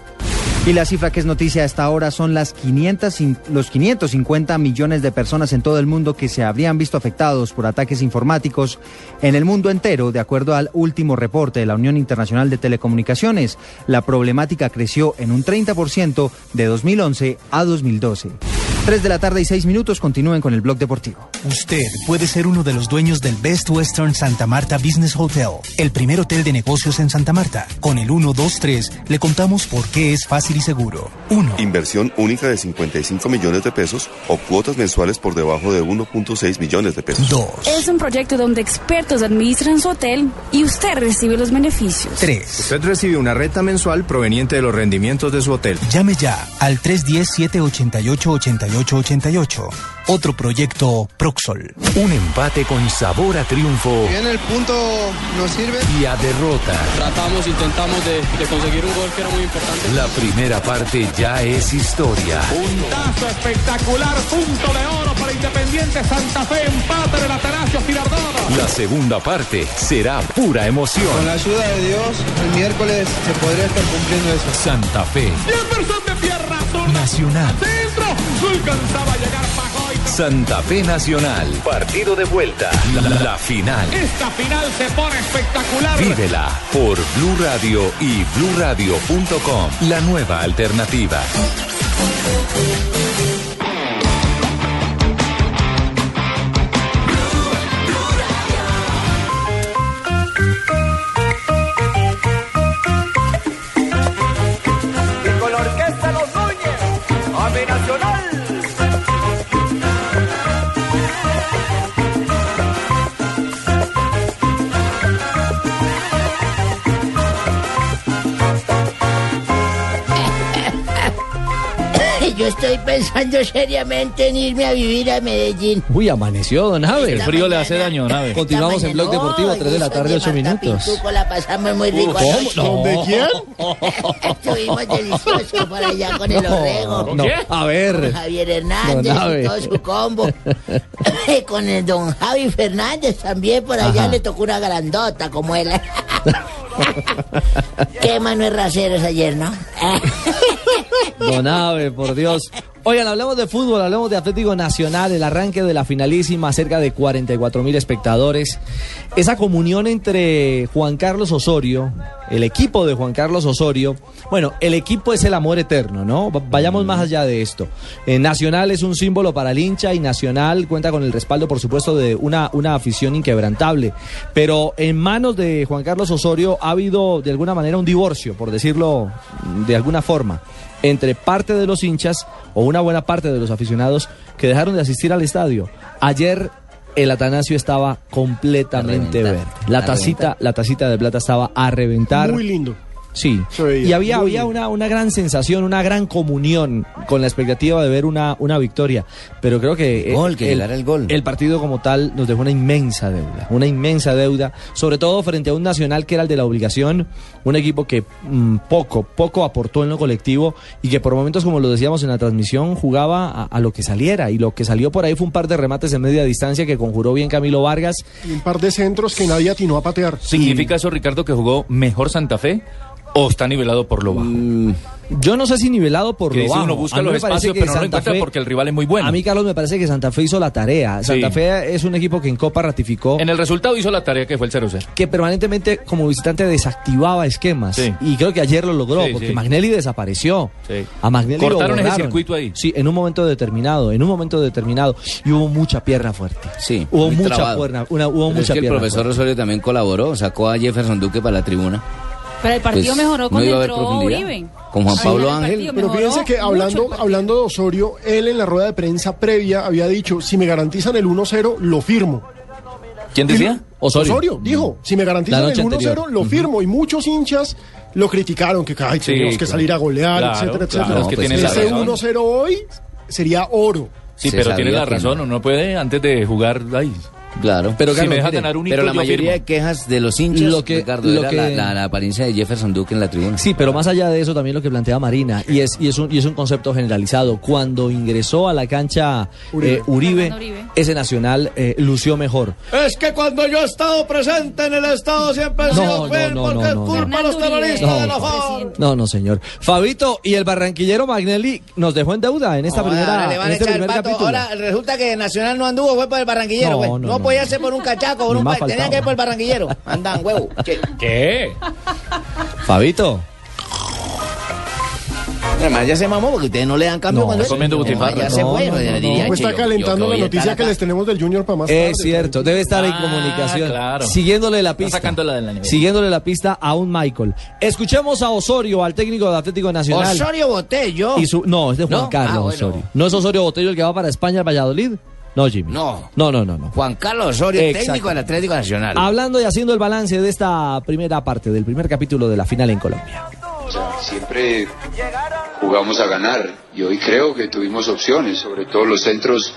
Y la cifra que es noticia a esta hora son las 500, los 550 millones de personas en todo el mundo que se habrían visto afectados por ataques informáticos en el mundo entero, de acuerdo al último reporte de la Unión Internacional de Telecomunicaciones. La problemática creció en un 30% de 2011 a 2012. 3 de la tarde y 6 minutos continúen con el blog deportivo. Usted puede ser uno de los dueños del Best Western Santa Marta Business Hotel, el primer hotel de negocios en Santa Marta. Con el 123 le contamos por qué es fácil y seguro. 1. Inversión única de 55 millones de pesos o cuotas mensuales por debajo de 1.6 millones de pesos. 2. Es un proyecto donde expertos administran su hotel y usted recibe los beneficios. 3. Usted recibe una renta mensual proveniente de los rendimientos de su hotel. Llame ya al 310-788-8888. Otro proyecto Proxol. Un empate con sabor a triunfo Bien, el punto nos sirve. y a derrota. Tratamos, intentamos de, de conseguir un gol que era muy importante. La primera parte ya es historia. Puntazo espectacular, punto de oro para Independiente Santa Fe, empate del Atanasio Girardot. La segunda parte será pura emoción. Con la ayuda de Dios, el miércoles se podría estar cumpliendo eso. Santa Fe, Jefferson de zurda. Nacional. Centro, no alcanzaba a llegar Pajoy. Santa Fe Nacional. Partido de vuelta. La, la final. Esta final se pone espectacular. Vívela por Blue Radio y BlueRadio.com. La nueva alternativa. Pensando seriamente en irme a vivir a Medellín. Uy, amaneció, don Abe. El frío le hace daño, Nave. Continuamos en Blog Deportivo, 3 de la tarde, 8 minutos. Pituco, la pasamos muy rico ¿Cómo? anoche. No. ¿De quién? Estuvimos deliciosos por allá con el Orrego. no. A ver. Con Javier Hernández Don Abe. y todo su combo. con el don Javi Fernández también por allá Ajá. le tocó una grandota como él. Qué manos raceros ayer, ¿no? Don Abe, por Dios. Oigan, hablamos de fútbol, hablamos de Atlético Nacional, el arranque de la finalísima, cerca de 44 mil espectadores. Esa comunión entre Juan Carlos Osorio, el equipo de Juan Carlos Osorio. Bueno, el equipo es el amor eterno, ¿no? Va- Vayamos más allá de esto. Eh, Nacional es un símbolo para el hincha y Nacional cuenta con el respaldo, por supuesto, de una, una afición inquebrantable. Pero en manos de Juan Carlos Osorio ha habido, de alguna manera, un divorcio, por decirlo de alguna forma entre parte de los hinchas o una buena parte de los aficionados que dejaron de asistir al estadio. Ayer el Atanasio estaba completamente verde. La tacita, la tacita de plata estaba a reventar. Muy lindo. Sí, y había, había una, una gran sensación, una gran comunión con la expectativa de ver una, una victoria. Pero creo que, El gol, que llegara el gol. el partido como tal nos dejó una inmensa deuda, una inmensa deuda, sobre todo frente a un Nacional que era el de la obligación, un equipo que mm, poco, poco aportó en lo colectivo y que por momentos, como lo decíamos en la transmisión, jugaba a, a lo que saliera. Y lo que salió por ahí fue un par de remates en media distancia que conjuró bien Camilo Vargas. Y un par de centros que nadie atinó a patear. ¿Significa eso, Ricardo, que jugó mejor Santa Fe o está nivelado por lo bajo? Yo no sé si nivelado por Que lo dice bajo. uno busca los me parece espacios, que pero no lo Santa encuentra Fe- porque el rival es muy bueno. A mí, Carlos, me parece que Santa Fe hizo la tarea. Santa Sí. Fe es un equipo que en Copa ratificó En el resultado hizo la tarea que fue el 0-0. que permanentemente como visitante desactivaba esquemas. Sí. Y creo que ayer lo logró, Sí, porque sí. Magnelli desapareció. Sí. A Magnelli lo Cortaron ese borraron. circuito ahí. Sí, en un momento determinado, en un momento determinado. Y hubo mucha pierna fuerte. Sí. Hubo mucha trabado. pierna, una, hubo Pero mucha es que el pierna profesor fuerte. Osorio también colaboró, sacó a Jefferson Duque para la tribuna. Pero el partido Pues, mejoró no a haber entró. Uribe. Con Juan Pablo Ángel. Pero fíjense que hablando, hablando de Osorio, él en la rueda de prensa previa había dicho, si me garantizan el 1-0, lo firmo. ¿Quién decía? Osorio. dijo, si me garantizan el 1-0, anterior. lo firmo. Y muchos hinchas lo criticaron, que ay, Sí, tenemos que claro. salir a golear, Claro, etcétera, claro, etcétera. es que pues Ese razón. 1-0 hoy sería oro. Sí, Se pero tiene la razón, no. uno no puede antes de jugar ahí. Claro. Pero, si me deja mire, ganar un Pero hito, la yo mayoría firmo. de quejas de los hinchas, Lo que- Ricardo, lo era que- la, la- la apariencia de Jefferson Duque en la tribuna. Sí, pero más allá de eso también lo que plantea Marina, y es, y es, un, y es un concepto generalizado. Cuando ingresó a la cancha Uribe. eh, Uribe, Uribe. ese Nacional eh, lució mejor. Es que cuando yo he estado presente en el estado siempre he No, sido no, fiel no, porque no, es no, culpa los terroristas de la No. FARC. No, no, señor. Fabito y el barranquillero Magnelli nos dejó en deuda en esta Ahora primera, le van en a este echar el primer pato. capítulo. Ahora resulta que Nacional no anduvo, fue por el barranquillero. No, pues. no, No, no, podía ser por un cachaco, por un pa- tenía que ir por el barranquillero. Andan, huevo. Che. ¿Qué? Fabito. Además ya se mamó porque ustedes no le dan cambio No, cuando comiendo butifarra. Ya se fue. no, no. Pues está calentando yo la noticia que les tenemos del Junior para más tarde. Es cierto, debe estar en comunicación. claro. Siguiéndole la pista. sacándola de. Siguiéndole la pista a un Michael. Escuchemos a Osorio, al técnico del Atlético Nacional. Osorio Botello. Y su, no, es de Juan ¿No? Carlos Ah, bueno. Osorio. ¿No es Osorio Botello el que va para España, al Valladolid? No, Jimmy. No. No, no, no, no. Juan Carlos Osorio, Exacto. técnico del Atlético Nacional. Hablando y haciendo el balance de esta primera parte, del primer capítulo de la final en Colombia. O sea, siempre jugamos a ganar y hoy creo que tuvimos opciones, sobre todo los centros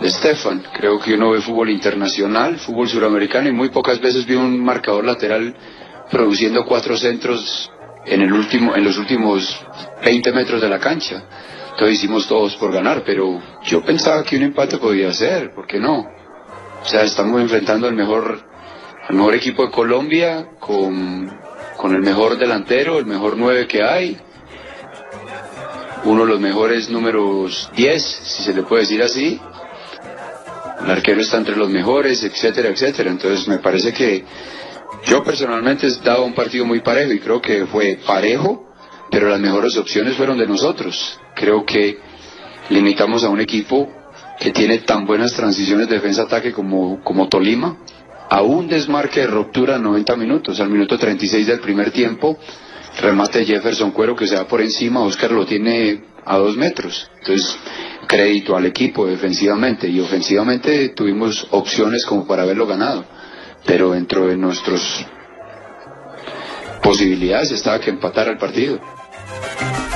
de Stefan. Creo que uno ve fútbol internacional, fútbol suramericano y muy pocas veces vi un marcador lateral produciendo cuatro centros en, el último, en los últimos 20 metros de la cancha. Entonces hicimos todos por ganar, pero yo pensaba que un empate podía ser, ¿por qué no? O sea, estamos enfrentando al mejor, al mejor equipo de Colombia con, con el mejor delantero, el mejor 9 que hay, uno de los mejores números 10, si se le puede decir así. El arquero está entre los mejores, etcétera, etcétera. Entonces me parece que yo personalmente he dado un partido muy parejo y creo que fue parejo, pero las mejores opciones fueron de nosotros. Creo que limitamos a un equipo que tiene tan buenas transiciones defensa-ataque como, como Tolima, a un desmarque de ruptura en 90 minutos, al minuto 36 del primer tiempo, remate de Jefferson Cuero que se va por encima, Oscar lo tiene a dos metros. Entonces, crédito al equipo defensivamente y ofensivamente tuvimos opciones como para haberlo ganado, pero dentro de nuestras posibilidades estaba que empatara el partido.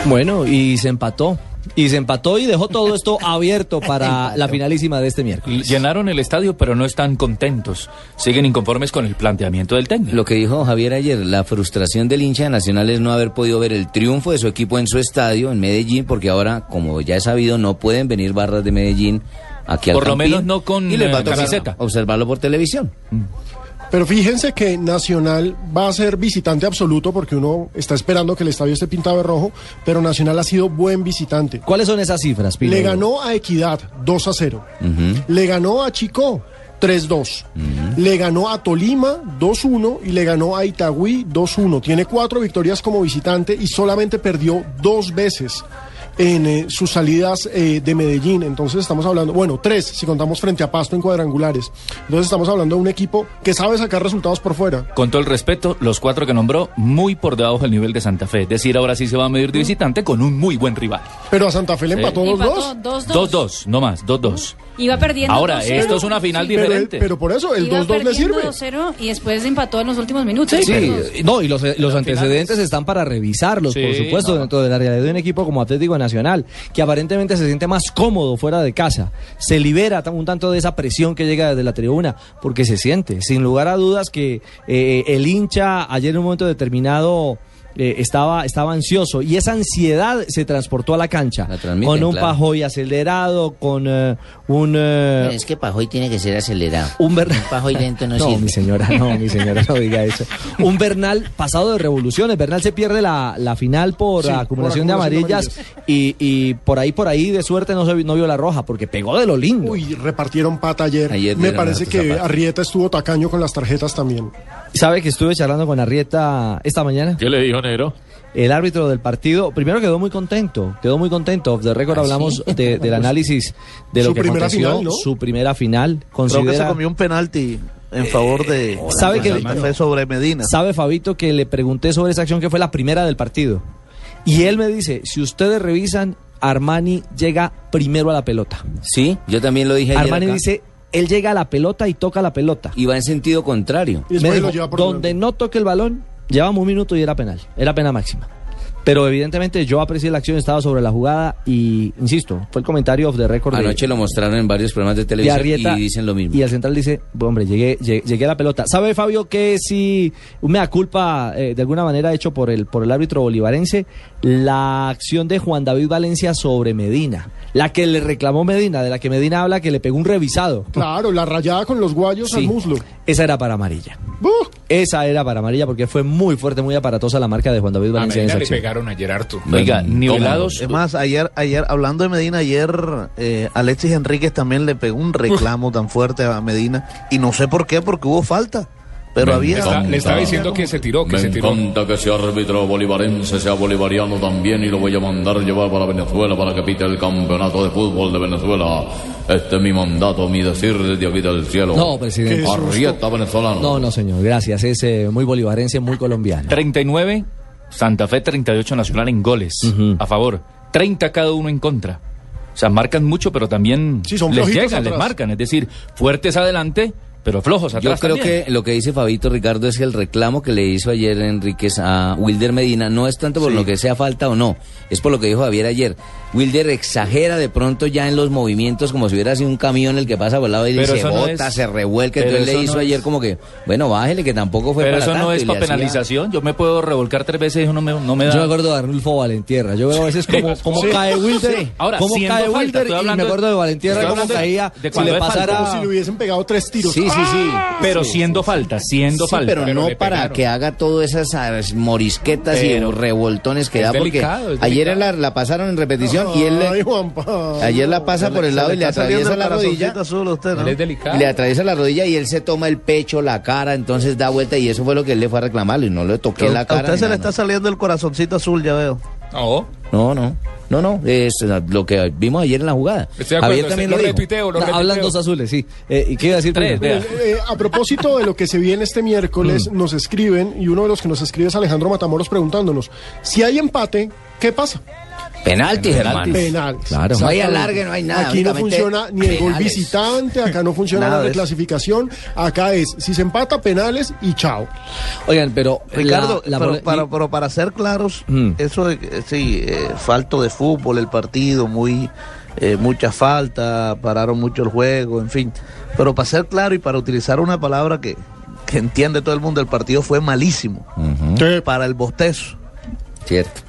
Bueno, y se empató. Y se empató y dejó todo esto abierto para la finalísima de este miércoles. Llenaron el estadio, pero no están contentos. Siguen inconformes con el planteamiento del técnico. Lo que dijo Javier ayer, la frustración del hincha de Nacional es no haber podido ver el triunfo de su equipo en su estadio, en Medellín, porque ahora, como ya es sabido, no pueden venir barras de Medellín aquí al Por lo Campín, menos no con, y les va a eh, tocar camiseta. observarlo por televisión. Pero fíjense que Nacional va a ser visitante absoluto porque uno está esperando que el estadio esté pintado de rojo, pero Nacional ha sido buen visitante. ¿Cuáles son esas cifras, Pino? Le ganó a Equidad 2 a 0. Le ganó a Chico 3-2. Le ganó a Tolima 2-1 y le ganó a Itagüí 2-1. Tiene cuatro victorias como visitante y solamente perdió dos veces en eh, sus salidas eh, de Medellín. Entonces estamos hablando, bueno, tres si contamos frente a Pasto en cuadrangulares. Entonces estamos hablando de un equipo que sabe sacar resultados por fuera. Con todo el respeto, los cuatro que nombró, muy por debajo del nivel de Santa Fe. Es decir, ahora sí se va a medir de visitante con un muy buen rival. Pero a Santa Fe le Sí. empató 2-2. Empató 2-2. 2-2, no más, 2-2. Iba perdiendo Ahora, 2-0. esto es una final diferente. Pero, por eso el Iba 2-2 le sirve. 2-0 y después empató en los últimos minutos. Sí, no, y los, los antecedentes están para revisarlos, por Sí, supuesto, no. dentro de la realidad de un equipo como Atlético Nacional, que aparentemente se siente más cómodo fuera de casa, se libera un tanto de esa presión que llega desde la tribuna, porque se siente, sin lugar a dudas, que eh, el hincha ayer en un momento determinado eh, estaba, estaba ansioso y esa ansiedad se transportó a la cancha, con un claro. Pajoy acelerado, con eh, un... eh, es que Pajoy tiene que ser acelerado. un Bernal. Pajoy lento no, No, sirve. mi señora, no, mi señora, no diga eso. Un Bernal pasado de revoluciones. Bernal se pierde la, la final por Sí, acumulación por de amarillas y, y por ahí, por ahí de suerte no, no vio la roja porque pegó de lo lindo. Uy, repartieron pata ayer. Ayer Me parece que zapato. Arrieta estuvo tacaño con las tarjetas también. ¿Sabe que estuve charlando con Arrieta esta mañana? ¿Qué le dijo Negro? El árbitro del partido, primero quedó muy contento, quedó muy contento. Off the record hablamos de- del análisis de lo Su que primera aconteció, final, ¿no? su primera final. Creo que se Considera, comió un penalti en favor de ¿Sabe que- sobre Medina. Sabe Fabito que le pregunté sobre esa acción que fue la primera del partido. Y él me dice, si ustedes revisan, Armani llega primero a la pelota. Sí, yo también lo dije ayer Armani acá. dice, él llega a la pelota y toca la pelota. Y va en sentido contrario. Y Me dijo, lo lleva por donde no toque el balón, llevamos un minuto y era penal, era pena máxima. Pero evidentemente yo aprecié la acción, estaba sobre la jugada y, insisto, fue el comentario of the record de- Anoche lo mostraron en varios programas de de televisión Arrieta y dicen lo mismo. Y el central dice, hombre, llegué, llegué, llegué a la pelota. ¿Sabe, Fabio, que si un mea culpa eh, de alguna manera hecho por el, por el árbitro bolivarense, la acción de Juan David Valencia sobre Medina? La que le reclamó Medina, de la que Medina habla que le pegó un revisado. Claro, la rayada con los guayos al muslo. Esa era para amarilla. ¡Buh! Esa era para amarilla porque fue muy fuerte, muy aparatosa la marca de Juan David A Valencia en Medina esa le acción. pegaron ayer harto. Oiga, nivelados. Es más, ayer, ayer, hablando de Medina, ayer eh, Alexis Enríquez también le pegó un reclamo tan fuerte a Medina. Y no sé por qué, porque hubo falta. Pero había... encanta- le estaba diciendo que se tiró, que Me se tiró. encanta que ese árbitro bolivarense sea bolivariano también y lo voy a mandar llevar para Venezuela para que pite el campeonato de fútbol de Venezuela. Este es mi mandato, mi decir desde aquí del cielo. No, presidente. Arrieta venezolano. No, no, señor, gracias. Es eh, muy bolivarense, muy colombiano. 39, Santa Fe 38 Nacional en goles a favor, 30 cada uno en contra. O sea, marcan mucho, pero también son les llegan, les marcan. Es decir, fuertes adelante, pero flojos Yo atrás. creo también. que lo que dice Fabito Ricardo es que el reclamo que le hizo ayer Enríquez a Wilder Medina no es tanto por lo que sea falta o no, es por lo que dijo Javier ayer. Wilder exagera de pronto ya en los movimientos como si hubiera sido un camión el que pasa por el lado y Pero se no bota, es- se revuelca. Entonces le hizo no ayer es- como que, bueno, bájele que tampoco fue Pero para eso no tanto", es para hacía- penalización. Yo me puedo revolcar tres veces y eso no me, no me da. Yo me acuerdo de Arnulfo Valentierra. Yo veo a veces Sí. cae Wilder. Sí. Ahora, cómo cae falta, Wilder y me acuerdo de Valentierra de- caía de si le pasara... Como si le hubiesen pegado tres tiros. Sí, sí, sí. Pero siendo falta, siendo Sí, falta. pero, no para que haga todas esas ah, morisquetas Pero y revoltones que da porque delicado, ayer la, la pasaron en repetición y él le- Ay, ayer la pasa por el lado y le atraviesa la rodilla Él es delicado. y le atraviesa la rodilla y él se toma el pecho, la cara, entonces da vuelta y eso fue lo que él le fue a reclamarlo y no le toqué A la cara. usted ni se le está saliendo el corazoncito azul, ya veo. No. No, no, no, no, es eh, lo que vimos ayer en la jugada. Estoy de acuerdo, Javier también lo, lo dijo. retuiteo, lo No, hablan dos azules, sí. Eh, ¿Y qué iba a decir? Tres, vea. Eh, a propósito de lo que se viene este miércoles, Mm. nos escriben, y uno de los que nos escribe es Alejandro Matamoros preguntándonos, si hay empate, ¿qué pasa? Penaltis, hermano. Penales. Claro. No hay alargue, no hay nada, Aquí no funciona ni el gol visitante, acá no funciona Nada la reclasificación, acá es, si se empata, penales y chao. Oigan, pero... Ricardo, la- la pero, para, pero para ser claros, Mm. eso de que, sí, eh, falto de fútbol, el partido, muy eh, mucha falta, pararon mucho el juego, en fin. Pero para ser claro y para utilizar una palabra que, que entiende todo el mundo, el partido fue malísimo. Para el bostezo. Cierto.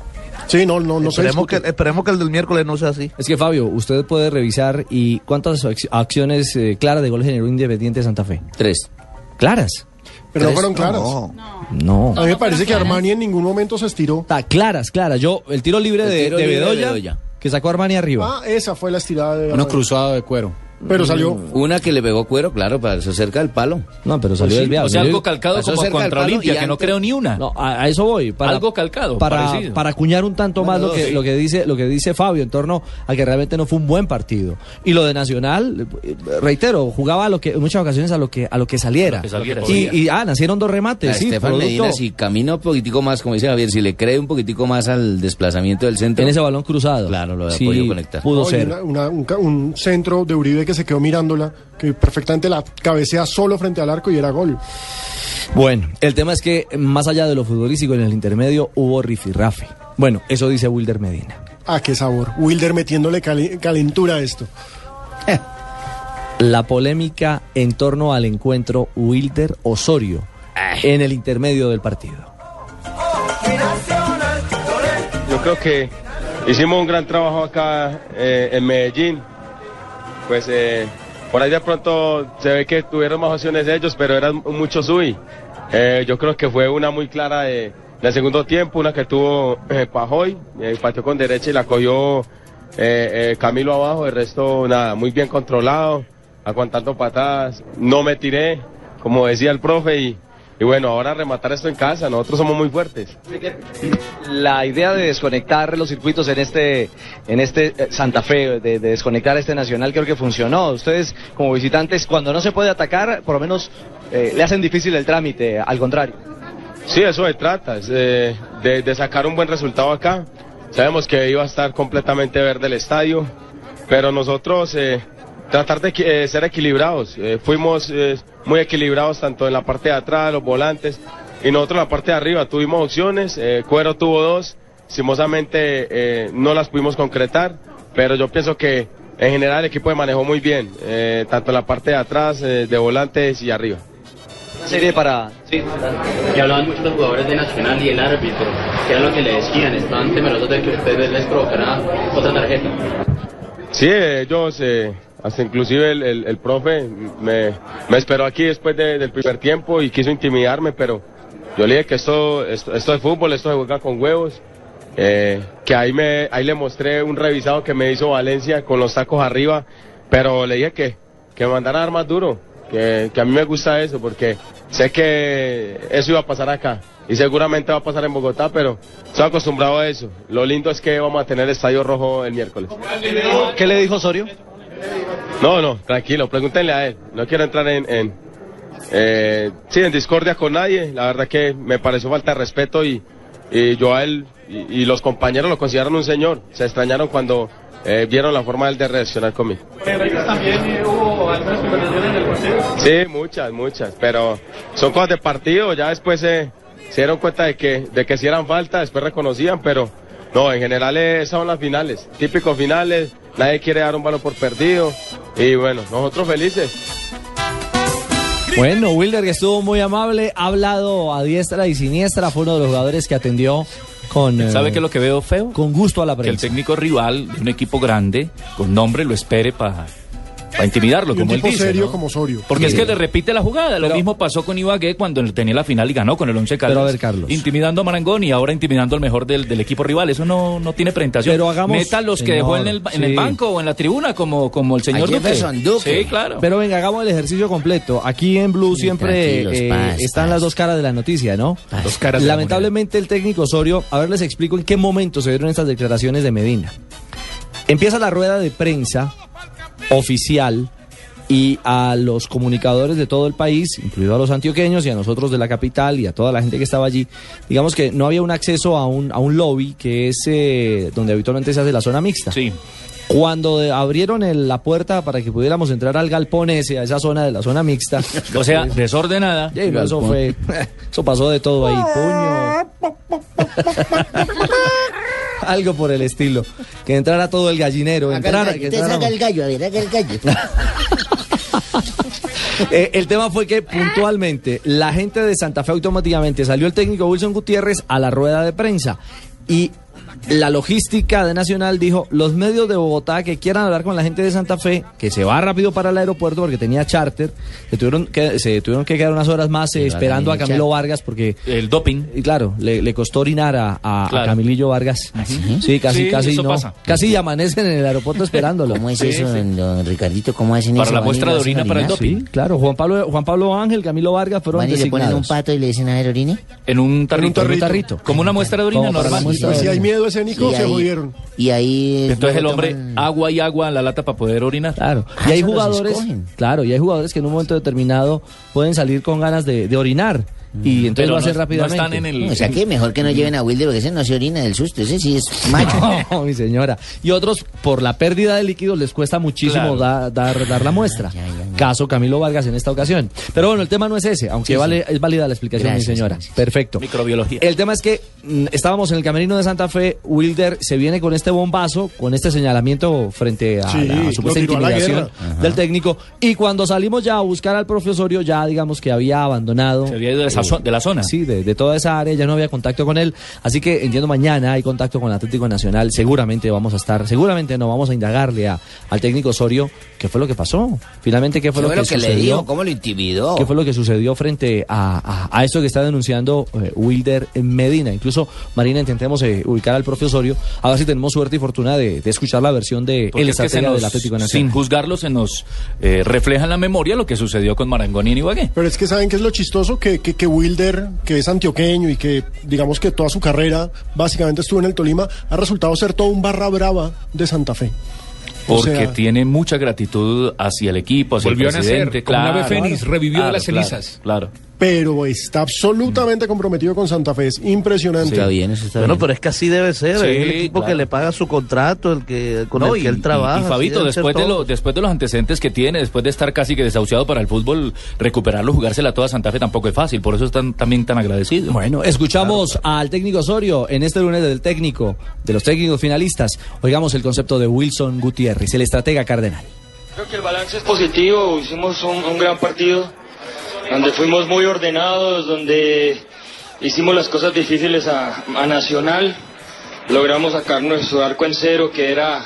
Sí, no, no, no se esperemos que, esperemos que el del miércoles no sea así. Es que Fabio, usted puede revisar y cuántas ac- acciones eh, claras de gol generó Independiente de Santa Fe. Tres. ¿Claras? Pero no fueron claras. No. A mí me parece que Armani en ningún momento se estiró. Está claras, claras. Yo, el tiro libre, El de, tiro de libre de Bedoya, Bedoya. que sacó Armani arriba. Ah, esa fue la estirada de Uno cruzado de cuero. Pero salió. Una que le pegó cuero, claro, para eso cerca del palo. No, pero Pues salió sí, desviado. o sea, algo calcado como contra Olimpia, que no creo ni una. No, a, a eso voy. Para, Algo calcado, Para, parecido. para acuñar un tanto más lo que, sí. lo que dice lo que dice Fabio en torno a que realmente no fue un buen partido. Y lo de Nacional, reitero, jugaba a lo que, en muchas ocasiones a lo que, a lo que saliera. A lo que saliera, y, y, ah, nacieron dos remates, A sí, Estefan producto- Medina, si camina un poquitico más, como dice Javier, si le cree un poquitico más al desplazamiento del centro. en ese balón cruzado. Claro, lo había Sí, podido conectar. Pudo No, ser. una- una- un, un centro de Uribe que se quedó mirándola, que perfectamente la cabecea solo frente al arco y era gol. Bueno, el tema es que más allá de lo futbolístico en el intermedio hubo rifirrafe. Bueno, eso dice Wilder Medina. Ah, qué sabor. Wilder metiéndole cali- calentura a esto. La polémica en torno al encuentro Wilder Osorio en el intermedio del partido. Yo creo que hicimos un gran trabajo acá eh, en Medellín. Pues eh, por ahí de pronto se ve que tuvieron más opciones ellos, pero eran mucho sui. Eh, yo creo que fue una muy clara de, del segundo tiempo, una que tuvo eh, Pajoy, eh, pateó con derecha y la cogió eh, Camilo abajo, el resto nada, muy bien controlado, aguantando patadas, no me tiré, como decía el profe, y, y bueno, ahora rematar esto en casa, nosotros somos muy fuertes. la idea de desconectar los circuitos en este en este eh, Santa Fe, de, de desconectar este Nacional, creo que funcionó. Ustedes como visitantes, cuando no se puede atacar, por lo menos eh, le hacen difícil el trámite, al contrario. Sí, eso se trata, es, eh, de, de sacar un buen resultado acá. Sabemos que iba a estar completamente verde el estadio, pero nosotros eh, tratar de eh, ser equilibrados. Eh, fuimos muy equilibrados tanto en la parte de atrás, los volantes, y nosotros en la parte de arriba tuvimos opciones. eh, Cuero tuvo dos, simosamente eh, no las pudimos concretar, pero yo pienso que en general el equipo manejó muy bien, eh, tanto en la parte de atrás, eh, de volantes y arriba. Una serie para... Sí, que hablaban muchos los jugadores de Nacional y el árbitro, que era lo que le decían, estaban temerosos de que ustedes les provocara otra tarjeta. Sí, ellos, eh, hasta inclusive el, el- el profe me, me esperó aquí después de- del primer tiempo y quiso intimidarme, pero yo le dije que esto, esto, esto es fútbol, esto se juega con huevos, eh, que ahí, me, ahí le mostré un revisado que me hizo Valencia con los tacos arriba, pero le dije que, que mandara a dar más duro, que, que a mí me gusta eso porque sé que eso iba a pasar acá y seguramente va a pasar en Bogotá, pero estoy acostumbrado a eso. Lo lindo es que vamos a tener estadio rojo el miércoles. ¿Qué le dijo Osorio? No, no, tranquilo, pregúntenle a él. No quiero entrar en, en, eh, sí, en discordia con nadie. La verdad que me pareció falta de respeto y, y yo a él y, y los compañeros lo consideraron un señor. Se extrañaron cuando eh, vieron la forma de él de reaccionar conmigo. también hubo algunas conversaciones en el partido. Sí, muchas, muchas, pero son cosas de partido, ya después se, se dieron cuenta de que, de que si eran falta, después reconocían, pero no, en general eh, esas son las finales, típicos finales, nadie quiere dar un balón por perdido y bueno, nosotros felices. Bueno, Wilder que estuvo muy amable, ha hablado a diestra y siniestra, fue uno de los jugadores que atendió con... eh, ¿Sabe qué es lo que veo feo? Con gusto a la Que el prensa. técnico rival de un equipo grande, con nombre, lo espere para intimidarlo, Y como él dice. serio ¿no? como Osorio. Porque es que le repite la jugada. Lo mismo pasó con Ibagué cuando tenía la final y ganó con el Once Caldas. Pero a ver, Carlos. Intimidando a Marangón y ahora intimidando al mejor del, del equipo rival. Eso no, no tiene presentación. Pero hagamos- Meta los que dejó en el, en el banco o en la tribuna, como, como el señor Jefferson Duque. Sí, claro. Pero venga, hagamos el ejercicio completo. Aquí en Blue siempre eh, paz, están paz. las dos caras de la noticia, ¿no? Dos caras de la Lamentablemente el técnico Osorio, a ver les explico en qué momento se dieron estas declaraciones de Medina. Empieza la rueda de prensa oficial y a los comunicadores de todo el país, incluido a los antioqueños y a nosotros de la capital y a toda la gente que estaba allí, digamos que no había un acceso a un, a un lobby que es eh, donde habitualmente se hace la zona mixta. Sí. Cuando eh, abrieron el- la puerta para que pudiéramos entrar al galpón ese, a esa zona de la zona mixta. O sea, desordenada. y eso fue, eso pasó de todo ahí, puño. Algo por el estilo. Que entrara todo el gallinero, entrara, que haga el gallo, a ver, haga el gallo. Eh, el tema fue que puntualmente la gente de Santa Fe automáticamente salió el técnico Wilson Gutiérrez a la rueda de prensa y la logística de Nacional dijo, los medios de Bogotá que quieran hablar con la gente de Santa Fe, que se va rápido para el aeropuerto porque tenía charter, se tuvieron que, se tuvieron que quedar unas horas más eh, esperando a Camilo. Vargas porque... El doping. Y claro, le, le costó orinar a, a- a Claro. Camilillo Vargas. Sí, casi, Sí, casi no. pasa. Casi amanecen en el aeropuerto esperándolo. ¿Cómo es Sí, eso, sí. don Ricardito? ¿Cómo hacen Para eso? la ¿Van y muestra de orina para el doping. Sí, claro. Juan Pablo, Juan Pablo Ángel, Camilo Vargas fueron ¿Van y le ponen un pato y le dicen a ver orine? En un tarrito. tarrito. tarrito. Como una muestra de orina para la normal. si hay orina. Miedo escénico, Y se ahí- jodieron. Y ahí... Entonces el hombre, toman- agua y agua en la lata para poder orinar. Claro. Ah, y hay eso los jugadores, claro, y hay jugadores que en un momento determinado pueden salir con ganas de, de orinar. Y entonces Pero lo hacen no- no rápidamente. están en el- O sea que mejor que no lleven a Wilder porque ese no se orina del susto, ese sí es macho. No, mi señora. Y otros, por la pérdida de líquidos, les cuesta muchísimo Claro. da- dar, dar la muestra. Ya, ya, ya. Caso Camilo Vargas en esta ocasión. Pero bueno, el tema no es ese, aunque Sí, vale, sí. es válida la explicación, Gracias, mi señora. gracias. Perfecto. Microbiología. El tema es que mm, estábamos en el camerino de Santa Fe, Wilder se viene con este bombazo, con este señalamiento frente a Sí, la supuesta a la intimidación del técnico. Y cuando salimos ya a buscar al profesorio, ya digamos que había abandonado. Se había ido de, esa zo- de la zona. Sí, de, de toda esa área ya no había contacto con él. Así que entiendo mañana hay contacto con el Atlético Nacional. Seguramente vamos a estar, seguramente no vamos a indagarle a- al técnico Osorio qué fue lo que pasó. Finalmente, qué fue ¿Qué lo fue que, lo que le sucedió. dijo? ¿Cómo lo intimidó? ¿Qué fue lo que sucedió frente a, a- a esto que está denunciando eh, Wilder Medina? Incluso, Marina, intentemos eh, ubicar al propio Osorio, a ver si tenemos suerte y fortuna de, de escuchar la versión de Porque el es estratega del Atlético sin Nacional. juzgarlo, se nos eh, refleja en la memoria lo que sucedió con Marangón y Ibagué. Pero es que saben que es lo chistoso que, que, que Wilder, que es antioqueño y que digamos que toda su carrera básicamente estuvo en el Tolima, ha resultado ser todo un barra brava de Santa Fe. O Porque sea, tiene mucha gratitud hacia el equipo, hacia Volvió a el nacer, presidente. como un ave claro, fénix, revivió de las claro, cenizas. Claro. Pero está absolutamente comprometido con Santa Fe. Es impresionante. Está bien, eso está Bueno, bien. pero es que así debe ser. Sí, es el equipo claro. que le paga su contrato, el que con No, el y, que él trabaja. y- Fabito, después de, todos. lo- después de los antecedentes que tiene, después de estar casi que desahuciado para el fútbol, recuperarlo, jugársela toda Santa Fe tampoco es fácil. Por eso están también tan agradecidos. Bueno, escuchamos al técnico Osorio en este lunes del técnico, de los técnicos finalistas. Oigamos el concepto de Wilson Gutiérrez, el estratega cardenal. Creo que el balance es positivo, hicimos un, un gran partido, donde fuimos muy ordenados, donde hicimos las cosas difíciles a, a Nacional, logramos sacar nuestro arco en cero, que era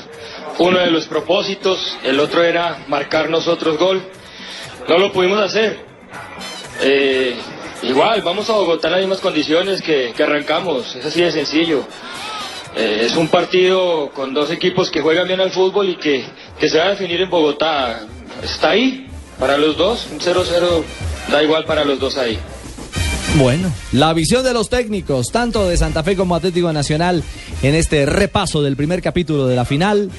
uno de los propósitos, el otro era marcar nosotros gol, no lo pudimos hacer. Eh, igual, vamos a Bogotá en las mismas condiciones que, que arrancamos, es así de sencillo. Eh, es un partido con dos equipos que juegan bien al fútbol y que, que se va a definir en Bogotá. Está ahí, para los dos, un 0-0 da igual para los dos ahí. Bueno, la visión de los técnicos, tanto de Santa Fe como Atlético Nacional, en este repaso del primer capítulo de la final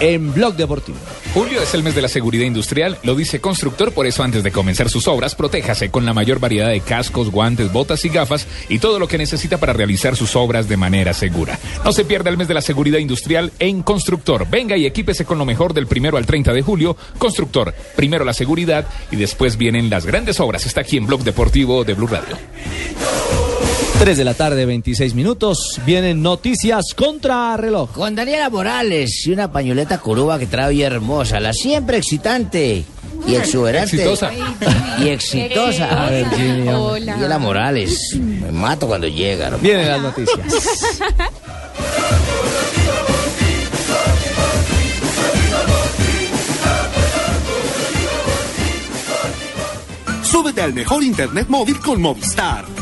en Blog Deportivo. Julio es el mes de la seguridad industrial, lo dice Constructor, por eso antes de comenzar sus obras, protéjase con la mayor variedad de cascos, guantes, botas y gafas y todo lo que necesita para realizar sus obras de manera segura. No se pierda el mes de la seguridad industrial en Constructor. Venga y equípese con lo mejor del primero al 30 de julio. Constructor, primero la seguridad y después vienen las grandes obras. Está aquí en Blog Deportivo de Blue Radio. 3 de la tarde, 26 minutos. Vienen noticias contra reloj. Con Daniela Morales y una pañoleta curuba que trae hermosa, la siempre excitante y exuberante. Exitosa. Y exitosa. A ver, Jimmy, hombre. Hola. Daniela Morales. Me mato cuando llega. hermano. Vienen las noticias. Súbete al mejor internet móvil con Movistar.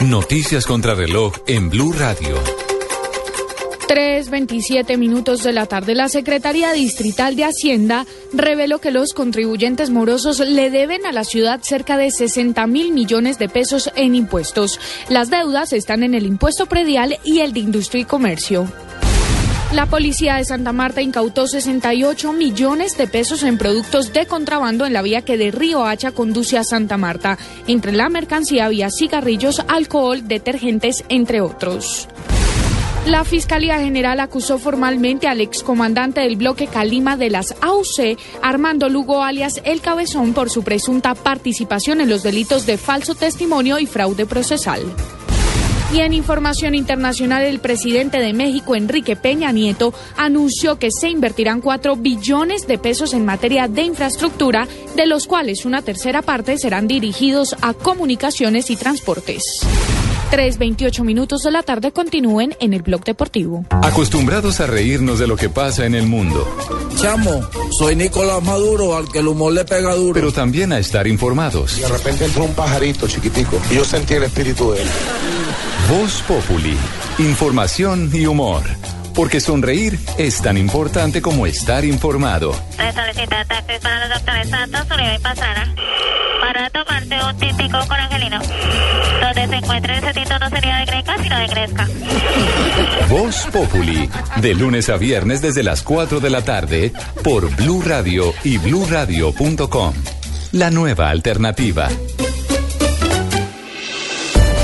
Noticias contra reloj en Blue Radio. 3.27 minutos de la tarde, la Secretaría Distrital de Hacienda reveló que los contribuyentes morosos le deben a la ciudad cerca de 60 mil millones de pesos en impuestos. Las deudas están en el impuesto predial y el de industria y comercio. La policía de Santa Marta incautó 68 millones de pesos en productos de contrabando en la vía que de Río Hacha conduce a Santa Marta. Entre la mercancía había cigarrillos, alcohol, detergentes, entre otros. La Fiscalía General acusó formalmente al excomandante del bloque Calima de las AUC, Armando Lugo alias El Cabezón, por su presunta participación en los delitos de falso testimonio y fraude procesal. Y en información internacional, el presidente de México, Enrique Peña Nieto, anunció que se invertirán 4 billones de pesos en materia de infraestructura, de los cuales una tercera parte serán dirigidos a comunicaciones y transportes. 3.28 minutos de la tarde continúen en el blog deportivo. Acostumbrados a reírnos de lo que pasa en el mundo, Chamo, soy Nicolás Maduro, al que el humor le pega duro. pero también a estar informados. Y de repente entró un pajarito chiquitico y yo sentí el espíritu de él. Voz Populi, información y humor. Porque sonreír es tan importante como estar informado. Se solicita taxis para los doctores Santos, y Pastrana para tomarte un típico con Angelino, donde se encuentre el setito no sería de greca, sino de gresca. Voz Populi, de lunes a viernes desde las 4 de la tarde por Blue Radio y bluradio.com. La nueva alternativa.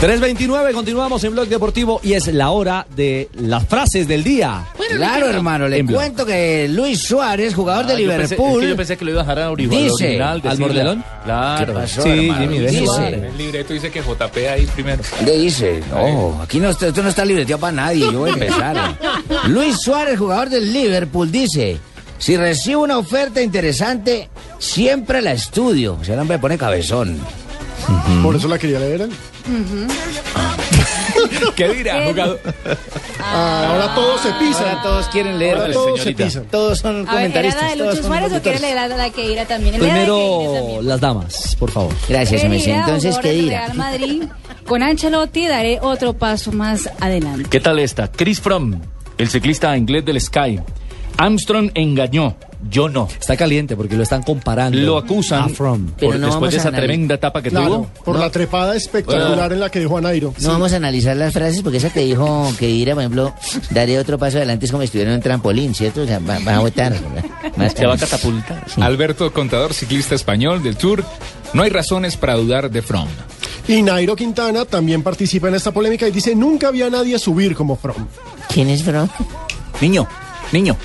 ...3.29, continuamos en Blog Deportivo y es la hora de las frases del día. Claro, hermano, le En Blog. cuento que Luis Suárez, jugador de Ah, yo pensé- es Liverpool. que yo pensé que lo iba a dejar a Orihuela, Dice, original, ¿al mordelón? Claro. ¿Qué pasó, sí? Jimmy, Dice. déjelo. El libreto dice que JP ahí primero. Le dice, no, aquí no, está- esto no está libreteado para nadie, yo voy a empezar. Luis Suárez, jugador del Liverpool, dice, si recibo una oferta interesante, siempre la estudio. O sea, el hombre pone cabezón. Por eso la quería leer él. ¿Qué dirá, jugador? Ah, ahora todos se pisan. Ahora todos quieren leer. Ahora todos se pisan. Todos son A ver, ¿era comentaristas. la de Lucho Suárez o quiere leer la, la que Ira también? Primero, también. las damas, por favor. Gracias, MC. Entonces, ¿qué dirá? Real Madrid. Con Ancelotti daré otro paso más adelante. ¿Qué tal esta? Chris Fromm, el ciclista inglés del Sky. Armstrong engañó, yo no. Está caliente porque lo están comparando. Lo acusan a From. por- Pero no después de esa analizar. tremenda etapa que Claro, tuvo. por la trepada espectacular en la que dejó a Nairo. No vamos a analizar las frases porque esa que dijo que Ira, por ejemplo, daré otro paso adelante es como si estuviera en un trampolín, ¿cierto? O sea, va, va a botar. Más Se va a catapultar. Alberto Contador, ciclista español del Tour. No hay razones para dudar de From. Y Nairo Quintana también participa en esta polémica y dice, nunca había nadie subir como From. ¿Quién es From? Niño, niño.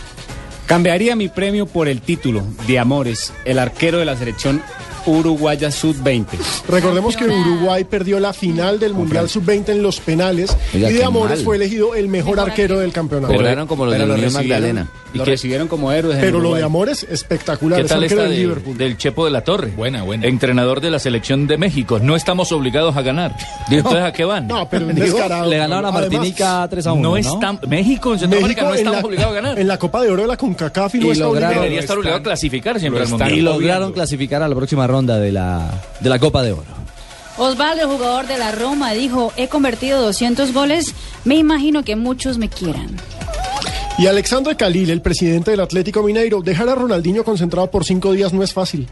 Cambiaría mi premio por el título de Amores, el arquero de la selección Uruguaya Sub-20. Recordemos que Uruguay perdió la final del Mundial Sub-20 en los penales Oiga, y de Amores mal. fue elegido el mejor arquero del campeonato. Pero- como los de pero lo Unión Magdalena. Lo recibieron como héroes en Pero lo de Amores, espectacular. ¿Qué es tal arquero esta del de- Liverpool. del Chepo de la Torre? Buena, buena. Entrenador de la selección de México. No estamos obligados a ganar. Entonces, ¿a qué van? No, pero un descarado. Le ganaron a Además, Martinica 3 a 1. No ¿no? está- México en Centroamérica no estamos la- obligados a ganar. En la Copa de Oro de la CONCACAF y no Y está lograron- obligado. Debería estar obligado a clasificar siempre al Y lograron clasificar a la próxima ronda de la, de la Copa de Oro. Osvaldo, el jugador de la Roma, dijo, he convertido 200 goles, me imagino que muchos me quieran. Y Alexandre Calil, el presidente del Atlético Mineiro, dejar a Ronaldinho concentrado por cinco días no es fácil.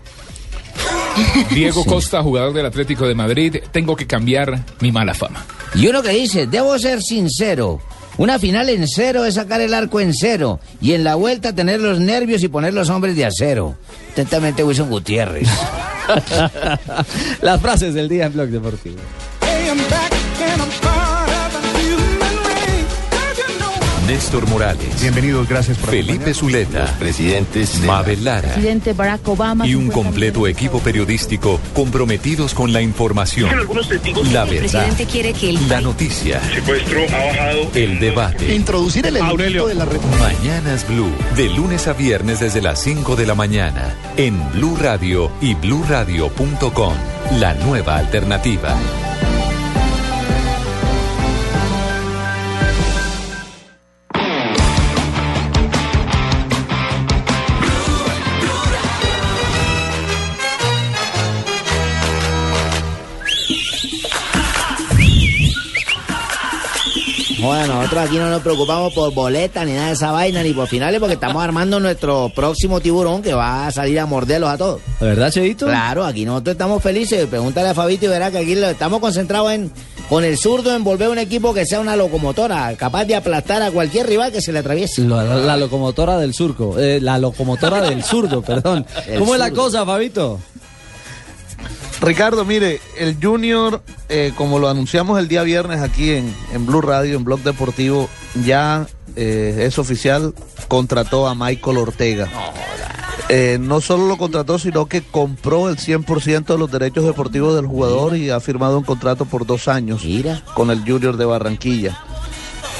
Diego Costa, jugador del Atlético de Madrid, tengo que cambiar mi mala fama. Y uno que dice, debo ser sincero. Una final en cero es sacar el arco en cero. Y en la vuelta tener los nervios y poner los hombres de acero. Atentamente Wilson Gutiérrez. Las frases del día en Blog Deportivo. Néstor Morales. Bienvenidos, gracias por Felipe Zuleta. presidentes de Mabel Lara. Presidente Barack Obama. Y un completo equipo periodístico comprometidos con la información, la verdad, quiere que el la noticia, Secuestro ha bajado. el debate. Introducir el elemento de la red. Mañanas Blue, de lunes a viernes desde las 5 de la mañana, en Blue Radio y bluradio.com, la nueva alternativa. Bueno, nosotros aquí no nos preocupamos por boletas ni nada de esa vaina, ni por finales, porque estamos armando nuestro próximo tiburón que va a salir a morderlos a todos. ¿De verdad, Cheito? Claro, aquí nosotros estamos felices. Pregúntale a Fabito y verá que aquí estamos concentrados en con el zurdo en volver un equipo que sea una locomotora, capaz de aplastar a cualquier rival que se le atraviese. La, la- la locomotora del surco. eh, la locomotora del zurdo, perdón. El ¿Cómo es la cosa, Fabito? Ricardo, mire, el Junior, eh, como lo anunciamos el día viernes aquí en, en Blue Radio, en Blog Deportivo, ya eh, es oficial, contrató a Michael Ortega. Eh, no solo lo contrató, sino que compró el 100% de los derechos deportivos del jugador y ha firmado un contrato por dos años con el Junior de Barranquilla.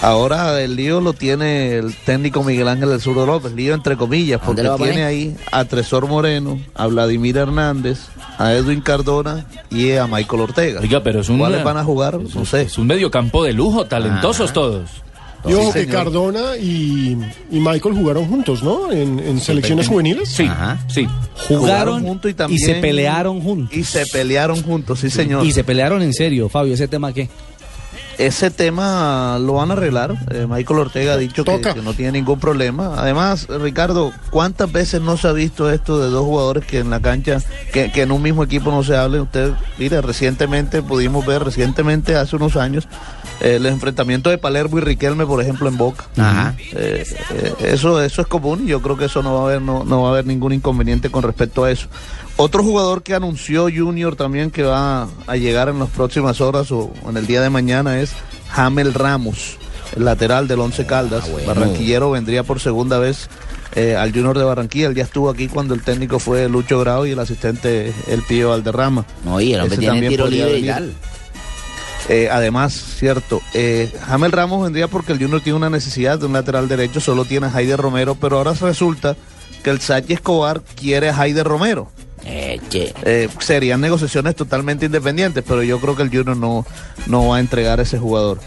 Ahora el lío lo tiene el técnico Miguel Ángel del Sur López, lío entre comillas, porque tiene ahí a Tresor Moreno, a Vladimir Hernández, a Edwin Cardona y a Michael Ortega. Oiga, pero es un, ¿Cuáles van a jugar? No sé. es un medio campo de lujo, talentosos todos. Y ojo Sí, que señor. Cardona y, y Michael jugaron juntos, ¿no? En, en selecciones juveniles. Sí, sí. Jugaron, juntos y y, también- se pelearon juntos. Y se pelearon juntos, sí señor. Y se pelearon en serio, Fabio. ¿Ese tema qué? Ese tema lo van a arreglar. Eh, Michael Ortega ha dicho que, no tiene ningún problema. Además, Ricardo, ¿cuántas veces no se ha visto esto de dos jugadores que en la cancha, que, que en un mismo equipo no se hablen? Usted, mire, recientemente pudimos ver, recientemente, hace unos años, eh, el enfrentamiento de Palermo y Riquelme, por ejemplo, en Boca. Ajá. Eh, eh, eso, eso es común y yo creo que eso no va a haber, no, no va a haber ningún inconveniente con respecto a eso. Otro jugador que anunció Junior también que va a llegar en las próximas horas o en el día de mañana es Jamel Ramos, el lateral del Once Caldas. Barranquillero vendría por segunda vez eh, al Junior de Barranquilla. Él ya estuvo aquí cuando el técnico fue Lucho Grau y el asistente el Pío Valderrama. No, y el hombre Ese tiene tiro libre y venir. tal. Eh, además, cierto, eh, Jamel Ramos vendría porque el Junior tiene una necesidad de un lateral derecho, solo tiene a Jaide Romero, pero ahora resulta que el Sachi Escobar quiere a Jaide Romero. Eche. Eh, serían negociaciones totalmente independientes, pero yo creo que el Junior no, no va a entregar a ese jugador.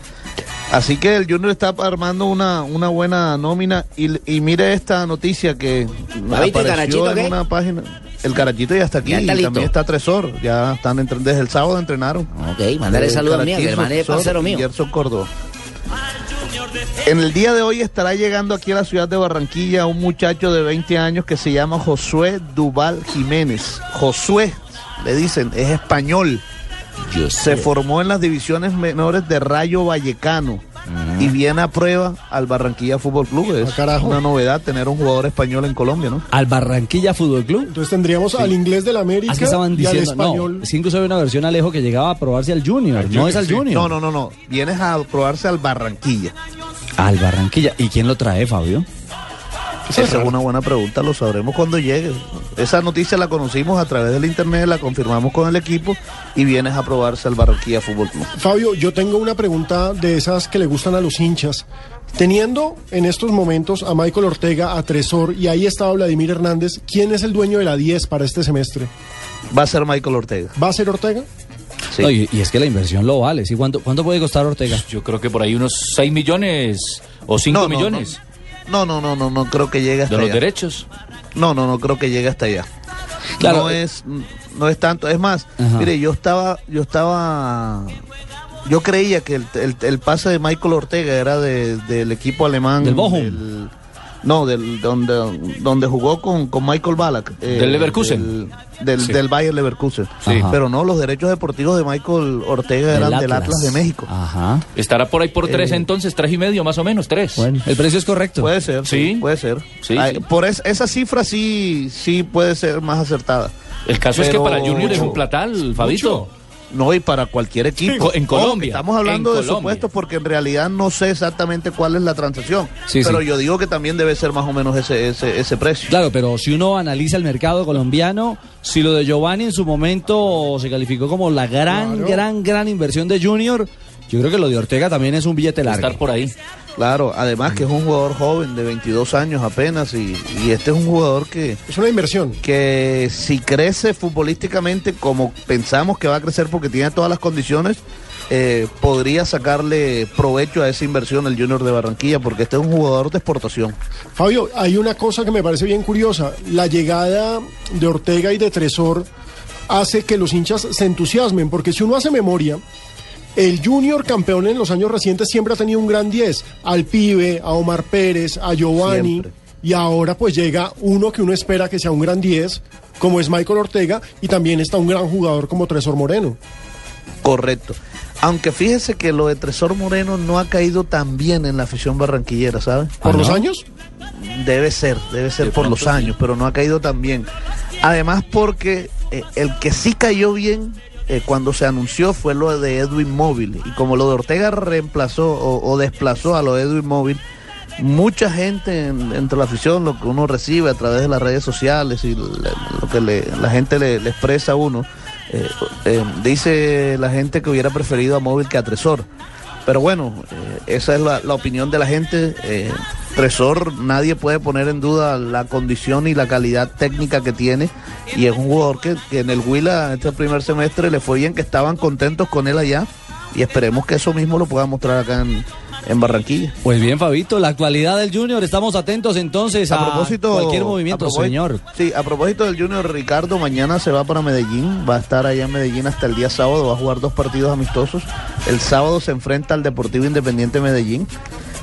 Así que el Junior está armando una, una buena nómina y, y mire esta noticia que ¿La viste, apareció en una página. El Carachito ya está aquí Ya está y también está Tresor. Ya están desde el sábado entrenaron. Ok, mandale Eh, saludos parcero y mío. Gerson Córdoba. En el día de hoy estará llegando aquí a la ciudad de Barranquilla un muchacho de 20 años que se llama Josué Duval Jiménez. Josué, le dicen, es español. Se formó en las divisiones menores de Rayo Vallecano y viene a prueba al Barranquilla Fútbol Club. Es una novedad tener un jugador español en Colombia, ¿no? Al Barranquilla Fútbol Club. Entonces tendríamos al inglés del América Así estaban y al diciendo, español. no, incluso había una versión Alejo que llegaba a probarse al Junior, no es al Sí. Junior. No, no, no, no. Vienes a probarse al Barranquilla. Al Barranquilla. ¿Y quién lo trae, Fabio? Esa es una buena pregunta, lo sabremos cuando llegue. Esa noticia la conocimos a través del internet, la confirmamos con el equipo y vienes a probarse al Barranquilla Fútbol Club. Fabio, yo tengo una pregunta de esas que le gustan a los hinchas. Teniendo en estos momentos a Michael Ortega, a Tresor y ahí estaba Vladimir Hernández, ¿quién es el dueño de la 10 para este semestre? Va a ser Michael Ortega. ¿Va a ser Ortega? Sí. No, y, y es que la inversión lo vale. ¿sí? ¿Cuánto, ¿Cuánto puede costar Ortega? Yo creo que por ahí unos 6 millones o 5 No, no, millones No, no, no, no, no creo que llegue hasta de los derechos. No, no, no creo que llegue hasta allá. Claro. No es, no es tanto. Es más, Ajá. mire, yo estaba, yo estaba, yo creía que el, el- el pase de Michael Ortega era de- del equipo alemán. Del Bochum. del- no, del donde donde jugó con, con Michael Ballack. eh, Del Leverkusen. Del, del, Sí. del Bayer Leverkusen. Sí. Pero no, los derechos deportivos de Michael Ortega Del eran del Atlas. Atlas de México. Ajá. Estará por ahí por 3 Eh, entonces, 3 y medio más o menos, 3. Bueno, el precio es correcto. Puede ser, sí, Sí. puede ser. Sí, Ay, sí. Por es- esa cifra sí, sí puede ser más acertada. El caso es que para Junior es un platal, Fabito. No, y para cualquier equipo. En Colombia, Estamos hablando de Colombia. supuestos porque en realidad no sé exactamente cuál es la transacción. Sí, pero sí. yo digo que también debe ser más o menos ese, ese, ese precio. Claro, pero si uno analiza el mercado colombiano, si lo de Giovanni en su momento se calificó como la gran, Claro. gran, gran inversión de Junior, yo creo que lo de Ortega también es un billete largo. Estar por ahí. Claro, además que es un jugador joven de 22 años apenas y, y este es un jugador que, Es una inversión. que si crece futbolísticamente como pensamos que va a crecer porque tiene todas las condiciones, eh, podría sacarle provecho a esa inversión el Junior de Barranquilla porque este es un jugador de exportación. Fabio, hay una cosa que me parece bien curiosa. La llegada de Ortega y de Tresor hace que los hinchas se entusiasmen, porque si uno hace memoria, el Junior campeón en los años recientes siempre ha tenido un gran 10. Al Pibe, a Omar Pérez, a Giovanni. Siempre. Y ahora pues llega uno que uno espera que sea un gran 10, como es Michael Ortega, y también está un gran jugador como Tresor Moreno. Correcto. Aunque fíjese que lo de Tresor Moreno no ha caído tan bien en la afición barranquillera, ¿sabe? ¿Por ¿Ah, los no? años? Debe ser, debe ser De por los sí. años, pero no ha caído tan bien. Además porque eh, el que sí cayó bien eh, cuando se anunció fue lo de Edwin Móvil. Y como lo de Ortega reemplazó o, desplazó a lo de Edwin Móvil, mucha gente en- entre la afición, lo que uno recibe a través de las redes sociales y lo que la gente le, expresa a uno, eh, eh, dice la gente que hubiera preferido a Móvil que a Tresor. Pero bueno, esa es la opinión de la gente. Tresor, nadie puede poner en duda la condición y la calidad técnica que tiene. Y es un jugador que, que en el Huila, este primer semestre, le fue bien, que estaban contentos con él allá. Y esperemos que eso mismo lo pueda mostrar acá en, en Barranquilla. Pues bien, Fabito, la actualidad del Junior, estamos atentos entonces a, A propósito, cualquier movimiento, a señor. Sí, a propósito del Junior Ricardo, mañana se va para Medellín, va a estar allá en Medellín hasta el día sábado, va a jugar dos partidos amistosos. El sábado se enfrenta al Deportivo Independiente Medellín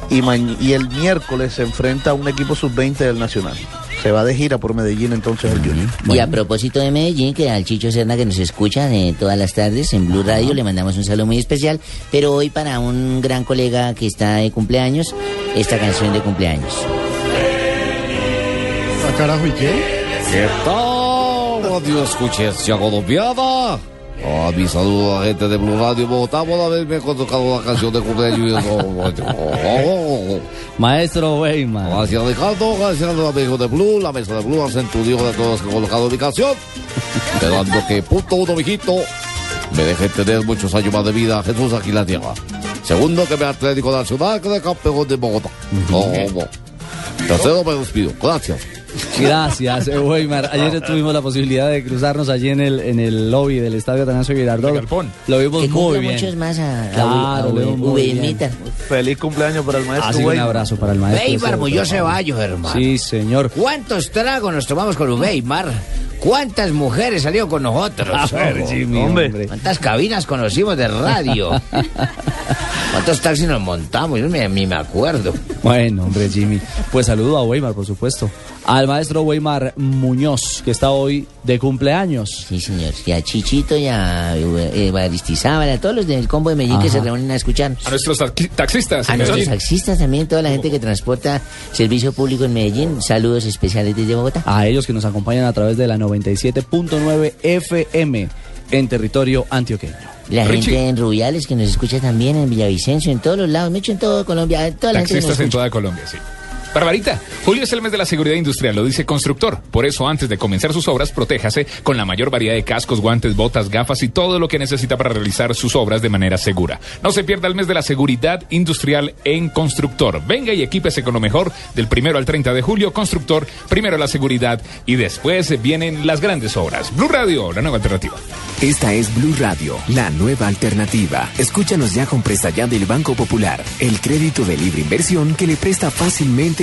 y, el miércoles se enfrenta a un equipo sub-20 del Nacional. Se va de gira por Medellín entonces el Junior. Y a propósito de Medellín, que al Chicho Serna que nos escucha eh, todas las tardes en Blue Radio, le mandamos un saludo muy especial. Pero hoy para un gran colega que está de cumpleaños, esta canción de cumpleaños. ¿A carajo y qué? ¿Qué tal? Radio Escuchencia Colombiana. A mi saludo a la gente de Blue Radio Bogotá por haberme colocado la canción de cumpleaños. Maestro Weimar. Gracias Ricardo, gracias a los amigos de Blue, la mesa de Blue, hacen tu dijo de todos los que han colocado mi canción. Esperando que punto uno, mijito, me dejen tener muchos años más de vida, Jesús aquí en la tierra. Segundo, que me Atlético Nacional, que de campeón de Bogotá. ¿Cómo? Tercero, me despido. Gracias. Gracias, eh, Weimar. Ayer tuvimos la posibilidad de cruzarnos allí en el, en el lobby del Estadio Atanasio Girardot. Lo vimos Que muy bien. muchos más a, a, Claro. Vilmita. Feliz cumpleaños para el maestro Así un abrazo para el maestro. Weimar Muñoz. Ceballos, hermano. Sí, señor. ¿Cuántos tragos nos tomamos con Weimar? ¿Cuántas mujeres salieron con nosotros? A ver, Ojo. Jimmy, hombre. hombre. ¿Cuántas cabinas conocimos de radio? ¿Cuántos taxis nos montamos? Yo ni, ni me acuerdo. Bueno, hombre, Jimmy. Pues saludo a Weimar, por supuesto. Al maestro Weimar Muñoz, que está hoy de cumpleaños. Sí, señor. Y a Chichito y a eh, Baristizábal, a todos los del combo de Medellín que se reúnen a escucharnos. A nuestros taxi- taxistas. A en nuestros taxistas también, toda la gente que transporta servicio público en Medellín. Saludos especiales desde Bogotá. A ellos que nos acompañan a través de la 97.9 FM en territorio antioqueño. La Richie. gente en Rubiales que nos escucha también en Villavicencio, en todos los lados, mucho en todo Colombia. Toda la gente nos Taxistas en escucha. toda Colombia, sí. Barbarita, julio es el mes de la seguridad industrial, lo dice Constructor. Por eso, antes de comenzar sus obras, protéjase con la mayor variedad de cascos, guantes, botas, gafas y todo lo que necesita para realizar sus obras de manera segura. No se pierda el mes de la seguridad industrial en Constructor. Venga y equípese con lo mejor del primero al 30 de julio. Constructor, primero la seguridad y después vienen las grandes obras. Blue Radio, la nueva alternativa. Esta es Blue Radio, la nueva alternativa. Escúchanos ya con Presta Ya del Banco Popular, el crédito de libre inversión que le presta fácilmente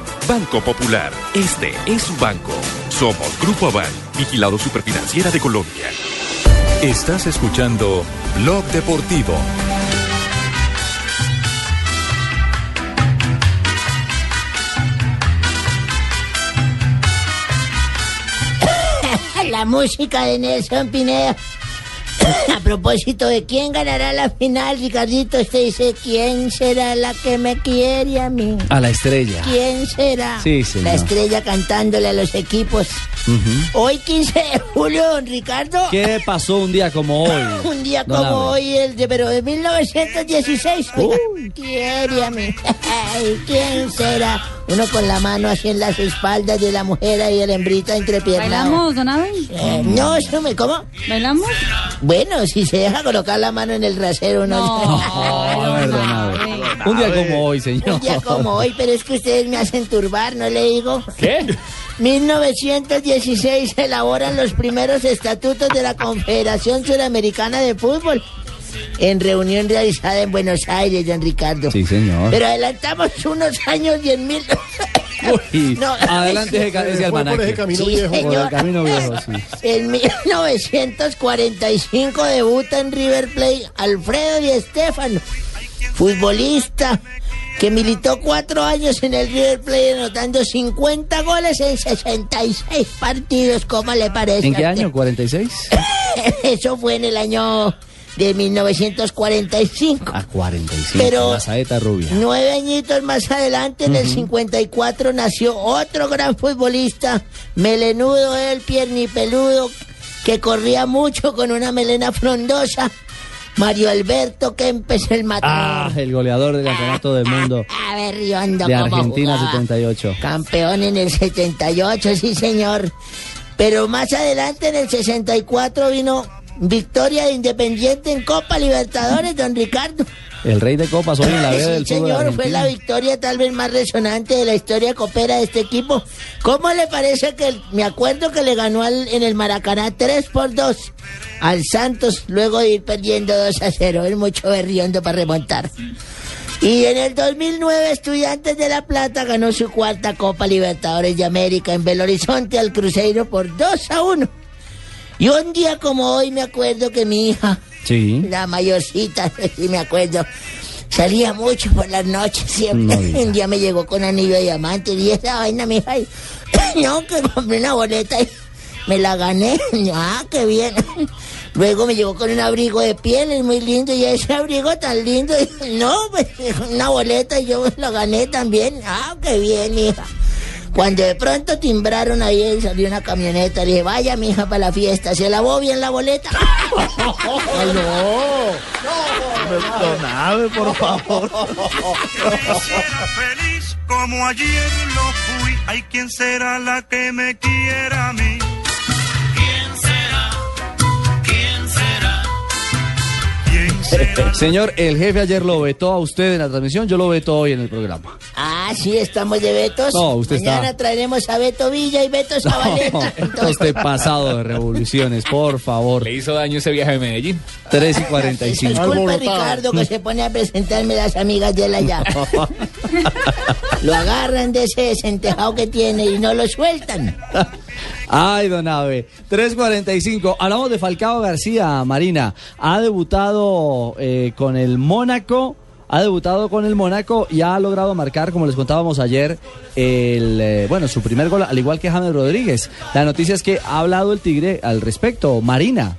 Banco Popular, este es su banco. Somos Grupo Aval, vigilado superfinanciera de Colombia. Estás escuchando Blog Deportivo. La música de Nelson Pineda. A propósito de quién ganará la final, Ricardito, usted dice, ¿quién será la que me quiere a mí? A la estrella. ¿Quién será? Sí, señor. La estrella cantándole a los equipos. Hoy 15 de julio, don Ricardo. ¿Qué pasó un día como hoy? Un día como hoy, el de, pero de 1916. Oiga, quiere a mí. Ay, ¿Quién será? Uno con la mano así en las espaldas de la mujer y el hembrita entrepiernado. ¿Bailamos, don Abel? Eh, no, eso me, ¿cómo? ¿Bailamos? Bueno, si se deja colocar la mano en el rasero, no. A ver, don Abe. Un día como hoy, señor. Un día como hoy, pero es que ustedes me hacen turbar, ¿no le digo? ¿Qué? 1916 se elaboran los primeros estatutos de la Confederación Suramericana de Fútbol. En reunión realizada en Buenos Aires, don Ricardo. Sí, señor. Pero adelantamos unos años y en mil... Uy, No. adelante ese, ese almanaque. ese camino Sí, viejo. Por el señor. camino viejo, sí. En 1945 debuta en River Plate Alfredo Di Stefano, futbolista que militó cuatro años en el River Plate anotando 50 goles en 66 partidos. ¿Cómo le parece? ¿En qué año? ¿46? Eso fue en el año de 1945. A 45. Pero- La saeta rubia. Nueve añitos más adelante, en el 54, nació otro gran futbolista, melenudo él, piernipeludo, que corría mucho con una melena frondosa. Mario Alberto Kempes, el matador. Ah, el goleador del campeonato del mundo A ver, Riondo, de Argentina jugaba. 78. Campeón en el 78, sí, señor. Pero más adelante, en el 64, vino victoria de Independiente en Copa Libertadores, don Ricardo. El rey de copas hoy en la B Sí, del fútbol señor, fue argentino. la victoria tal vez más resonante de la historia copera de este equipo. ¿Cómo le parece que el- me acuerdo que le ganó al- en el Maracaná 3 por 2 al Santos luego de ir perdiendo 2 a 0? Es mucho berriondo para remontar. Y en el 2009 Estudiantes de La Plata ganó su cuarta Copa Libertadores de América en Belo Horizonte al Cruzeiro por 2 a 1. Y un día como hoy me acuerdo que mi hija Sí. la mayorcita, sí me acuerdo. Salía mucho por las noches siempre. No. Un día me llegó con anillo de diamante y esa vaina, mi hija. y- No, que compré una boleta y me la gané. Ah, qué bien. Luego me llegó con un abrigo de piel, muy lindo. Y ese abrigo tan lindo. y- No, pues una boleta y yo la gané también. Ah, qué bien, hija. Cuando de pronto timbraron ahí y salió una camioneta, le dije, vaya mi hija para la fiesta, ¿se lavó bien la boleta? ¡Ay, no! Don Abe, por favor. feliz como ayer lo fui. Hay quien será la que me quiera a mí. Señor, el jefe ayer lo vetó a usted en la transmisión, yo lo veto hoy en el programa. Ah, sí, estamos de Betos. No, usted está- Mañana traeremos a Beto Villa y Beto Zabaleta. Está usted pasado de revoluciones, por favor. ¿Le hizo daño ese viaje de Medellín? 3 y 45. Disculpe, Ricardo, que se pone a presentarme las amigas de él allá. lo agarran de ese desentejado que tiene y no lo sueltan. Ay, don Abe. 3.45. Hablamos de Falcao García, Marina. Ha debutado eh, con el Mónaco ha debutado con el Mónaco y ha logrado marcar, como les contábamos ayer, el eh, bueno su primer gol, al igual que James Rodríguez. La noticia es que ha hablado el Tigre al respecto. Marina.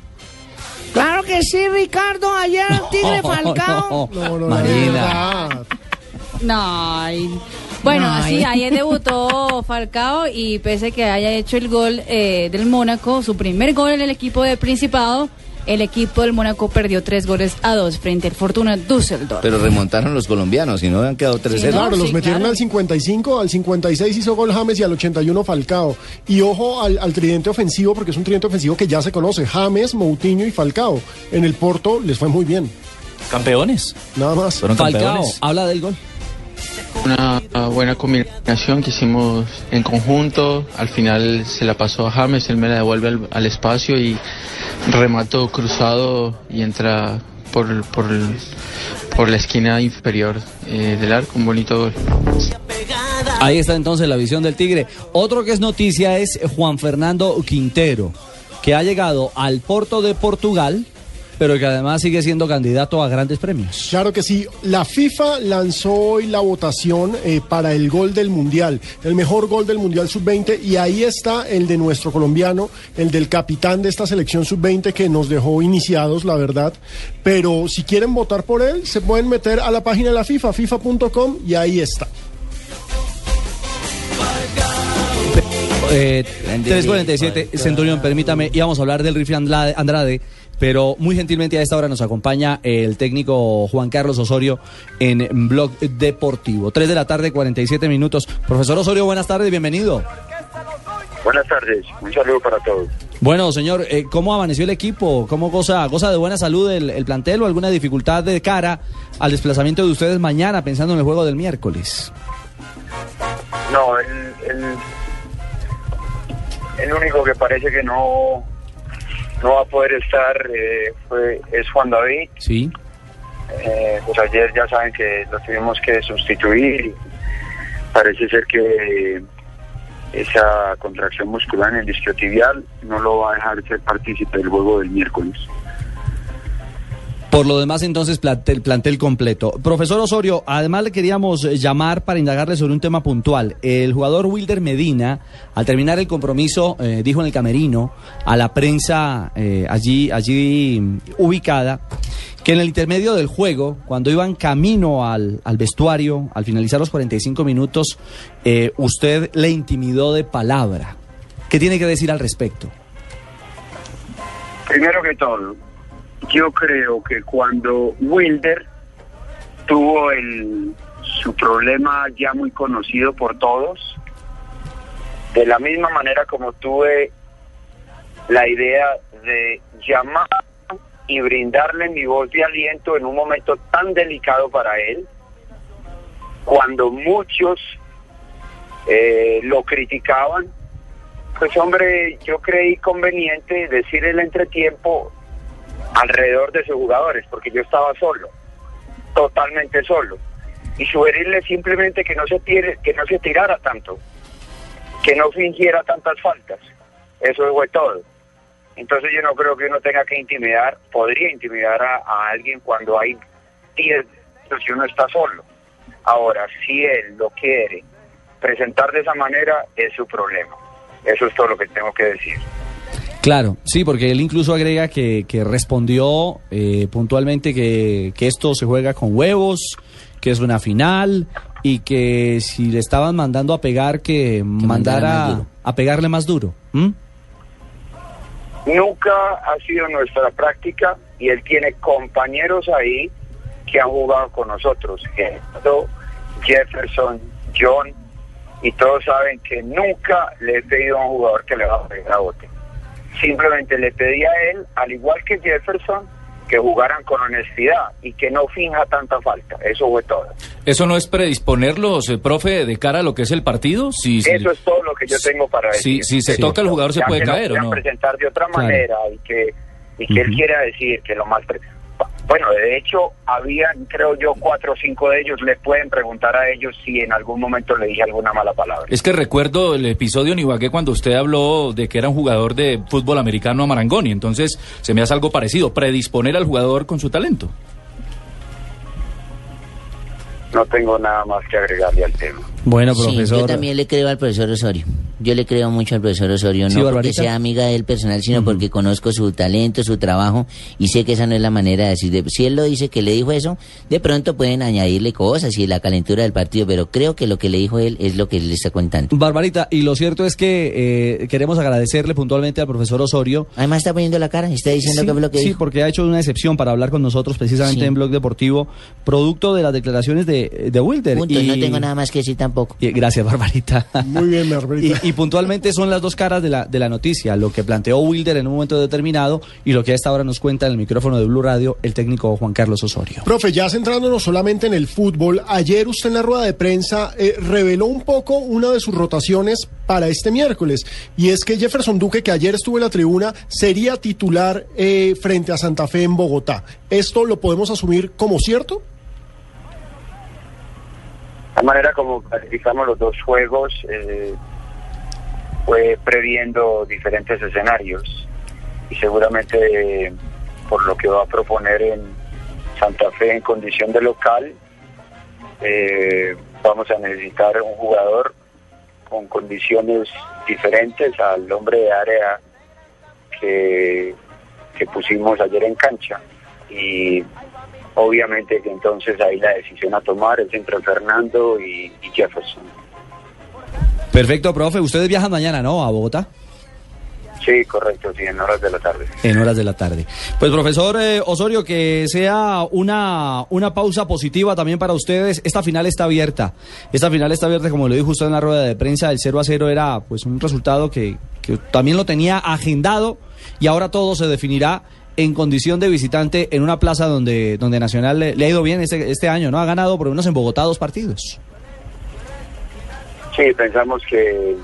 Claro que sí, Ricardo. Ayer el Tigre Falcao. No, no, Marina. No. ay. Bueno, No, así ay. ayer debutó Falcao y pese que haya hecho el gol eh, del Mónaco, su primer gol en el equipo de Principado, el equipo del Mónaco perdió tres goles a dos frente al Fortuna Düsseldorf. Pero remontaron los colombianos y no han quedado 3-0. Claro, los sí, metieron claro. al 55, al 56 hizo gol James y al 81 Falcao. Y ojo al, al tridente ofensivo, porque es un tridente ofensivo que ya se conoce, James, Moutinho y Falcao. En el Porto les fue muy bien. Campeones. Nada más. Fueron Falcao, campeones. habla del gol. Una buena combinación que hicimos en conjunto. Al final se la pasó a James, él me la devuelve al, al espacio y remato cruzado y entra por, por, por la esquina inferior eh, del arco. Un bonito gol. Ahí está entonces la visión del Tigre. Otro que es noticia es Juan Fernando Quintero, que ha llegado al Porto de Portugal, pero que además sigue siendo candidato a grandes premios. Claro que sí. La FIFA lanzó hoy la votación eh, para el gol del Mundial, el mejor gol del Mundial Sub-20, y ahí está el de nuestro colombiano, el del capitán de esta selección Sub-20 que nos dejó iniciados, la verdad. Pero si quieren votar por él, se pueden meter a la página de la FIFA, fifa.com, y ahí está. Eh, 347, Centurión, permítame, íbamos a hablar del rifle Andrade, pero muy gentilmente a esta hora nos acompaña el técnico Juan Carlos Osorio en Blog Deportivo. 3 de la tarde, 47 minutos. Profesor Osorio, buenas tardes, bienvenido. Buenas tardes, un saludo para todos. Bueno, señor, eh, ¿cómo amaneció el equipo? ¿Cómo goza, goza de buena salud el, el plantel o alguna dificultad de cara al desplazamiento de ustedes mañana pensando en el juego del miércoles? No, el, el, el único que parece que no, no va a poder estar eh, fue, es Juan David. Sí. Eh, pues ayer ya saben que lo tuvimos que sustituir. Parece ser que esa contracción muscular en el isquiotibial no lo va a dejar ser partícipe del juego del miércoles. Por lo demás, entonces, plantel, plantel completo. Profesor Osorio, además le queríamos eh, llamar para indagarle sobre un tema puntual. El jugador Wilder Medina, al terminar el compromiso, eh, dijo en el camerino a la prensa eh, allí, allí mm, ubicada que en el intermedio del juego, cuando iban camino al, al vestuario, al finalizar los 45 minutos, usted le intimidó de palabra. ¿Qué tiene que decir al respecto? Primero que todo, yo creo que cuando Wilder tuvo el, su problema ya muy conocido por todos, de la misma manera como tuve la idea de llamar y brindarle mi voz de aliento en un momento tan delicado para él, cuando muchos eh, lo criticaban, pues hombre, yo creí conveniente decir el entretiempo alrededor de sus jugadores, porque yo estaba solo, totalmente solo, y sugerirle simplemente que no se tire, que no se tirara tanto, que no fingiera tantas faltas, eso fue todo. Entonces yo no creo que uno tenga que intimidar, podría intimidar a, a alguien cuando hay 10 si uno está solo. Ahora, si él lo quiere presentar de esa manera, es su problema. Eso es todo lo que tengo que decir. Claro, sí, porque él incluso agrega que, que respondió eh, puntualmente que, que esto se juega con huevos, que es una final y que si le estaban mandando a pegar, que, mandara a pegarle más duro. Nunca ha sido nuestra práctica y él tiene compañeros ahí que han jugado con nosotros. Gerardo, Jefferson, John, y todos saben que nunca le he pedido a un jugador que le va a pegar a bote. Simplemente le pedí a él, al igual que Jefferson, que jugaran con honestidad y que no finja tanta falta. Eso fue todo. ¿Eso no es predisponerlos, eh, profe, de cara a lo que es el partido? Si, si- Eso es todo lo que yo tengo para si- decir. si se toca el jugador, ¿se Ya puede que caer o no? presentar de otra Claro. manera y que, y que él quiera decir que lo mal... Bueno, de hecho, habían, creo yo, cuatro o cinco de ellos. Le pueden preguntar a ellos si en algún momento le dije alguna mala palabra. Es que recuerdo el episodio en Ibagué cuando usted habló de que era un jugador de fútbol americano a Marangoni. Entonces, se me hace algo parecido, predisponer al jugador con su talento. no tengo nada más que agregarle al tema. Bueno, Sí, profesor. yo también le creo al profesor Osorio. Yo le creo mucho al profesor Osorio, Sí, no porque sea amiga de él personal, sino porque conozco su talento, su trabajo, y sé que esa no es la manera de decir. de- si él lo dice que le dijo eso, de pronto pueden añadirle cosas y la calentura del partido, pero creo que lo que le dijo él es lo que él le está contando. Barbarita, y lo cierto es que eh, queremos agradecerle puntualmente al profesor Osorio. Además está poniendo la cara, está diciendo sí, que fue lo que sí, dijo. porque ha hecho una excepción para hablar con nosotros precisamente Sí. en Blog Deportivo, producto de las declaraciones de, de Wilder. Punto, no tengo nada más que decir tampoco. Y- gracias, Barbarita. Muy bien, Barbarita. Y, y puntualmente son las dos caras de la, de la noticia, lo que planteó Wilder en un momento determinado y lo que a esta hora nos cuenta en el micrófono de Blue Radio el técnico Juan Carlos Osorio. Profe, ya centrándonos solamente en el fútbol, ayer usted en la rueda de prensa eh, reveló un poco una de sus rotaciones para este miércoles, y es que Jefferson Duque, que ayer estuvo en la tribuna, sería titular eh, frente a Santa Fe en Bogotá. ¿Esto lo podemos asumir como cierto? La manera como calificamos los dos juegos eh, fue previendo diferentes escenarios y seguramente eh, por lo que va a proponer en Santa Fe en condición de local, eh, vamos a necesitar un jugador con condiciones diferentes al hombre de área que, que pusimos ayer en cancha. Y obviamente que entonces ahí la decisión a tomar es entre Fernando y, y Jefferson. Perfecto, profe. Ustedes viajan mañana, ¿no? A Bogotá. Sí, correcto, sí, en horas de la tarde. En horas de la tarde. Pues profesor eh, Osorio, que sea una, una pausa positiva también para ustedes. Esta final está abierta. Esta final está abierta, como lo dijo usted en la rueda de prensa, el 0 a 0 era pues un resultado que, que también lo tenía agendado y ahora todo se definirá en condición de visitante en una plaza donde, donde Nacional le, ha ido bien este, este año, ¿no? Ha ganado por lo menos en Bogotá dos partidos. Sí, pensamos que,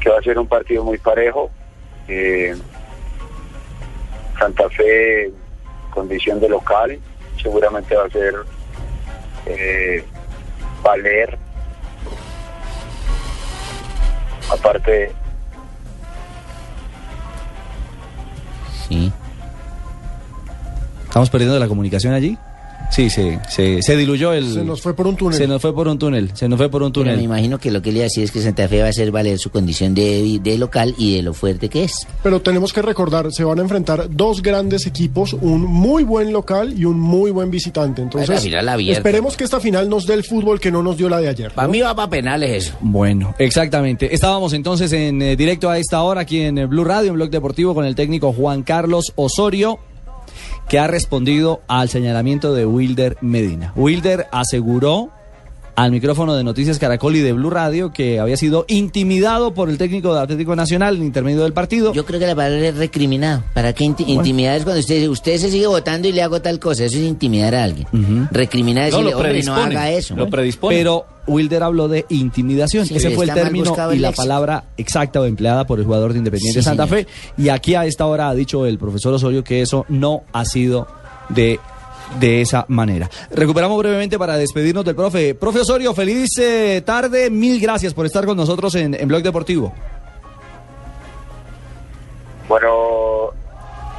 que va a ser un partido muy parejo. Eh, Santa Fe, condición de local, seguramente va a ser eh, valer. Aparte, ¿Estamos perdiendo la comunicación allí? Sí, se, se, se diluyó el... Se nos fue por un túnel. Se nos fue por un túnel, se nos fue por un Pero me túnel. imagino que lo que le decía es que Santa Fe va a hacer valer su condición de, de local y de lo fuerte que es. Pero tenemos que recordar, se van a enfrentar dos grandes equipos, un muy buen local y un muy buen visitante. Entonces, final abierta. esperemos que esta final nos dé el fútbol que no nos dio la de ayer. Para mí va para penales eso. Bueno, exactamente. Estábamos entonces en eh, directo a esta hora aquí en eh, Blue Radio, en Blog Deportivo, con el técnico Juan Carlos Osorio, que ha respondido al señalamiento de Wilder Medina. Wilder aseguró al micrófono de Noticias Caracol y de Blue Radio que había sido intimidado por el técnico de Atlético Nacional en intermedio del partido. Yo creo que la palabra es recriminado. ¿Para qué inti- intimidar es cuando usted dice, usted se sigue votando y le hago tal cosa? Eso es intimidar a alguien. Recriminar es No, decirle, lo hombre, no haga eso. lo predispone. Pero Wilder habló de intimidación. Sí, Ese fue el término y el la palabra exacta o empleada por el jugador de Independiente Sí, Santa señor. Fe. Y aquí a esta hora ha dicho el profesor Osorio que eso no ha sido de de esa manera. Recuperamos brevemente para despedirnos del profe. Profe Osorio, feliz eh, tarde. Mil gracias por estar con nosotros en, en Blog Deportivo. Bueno,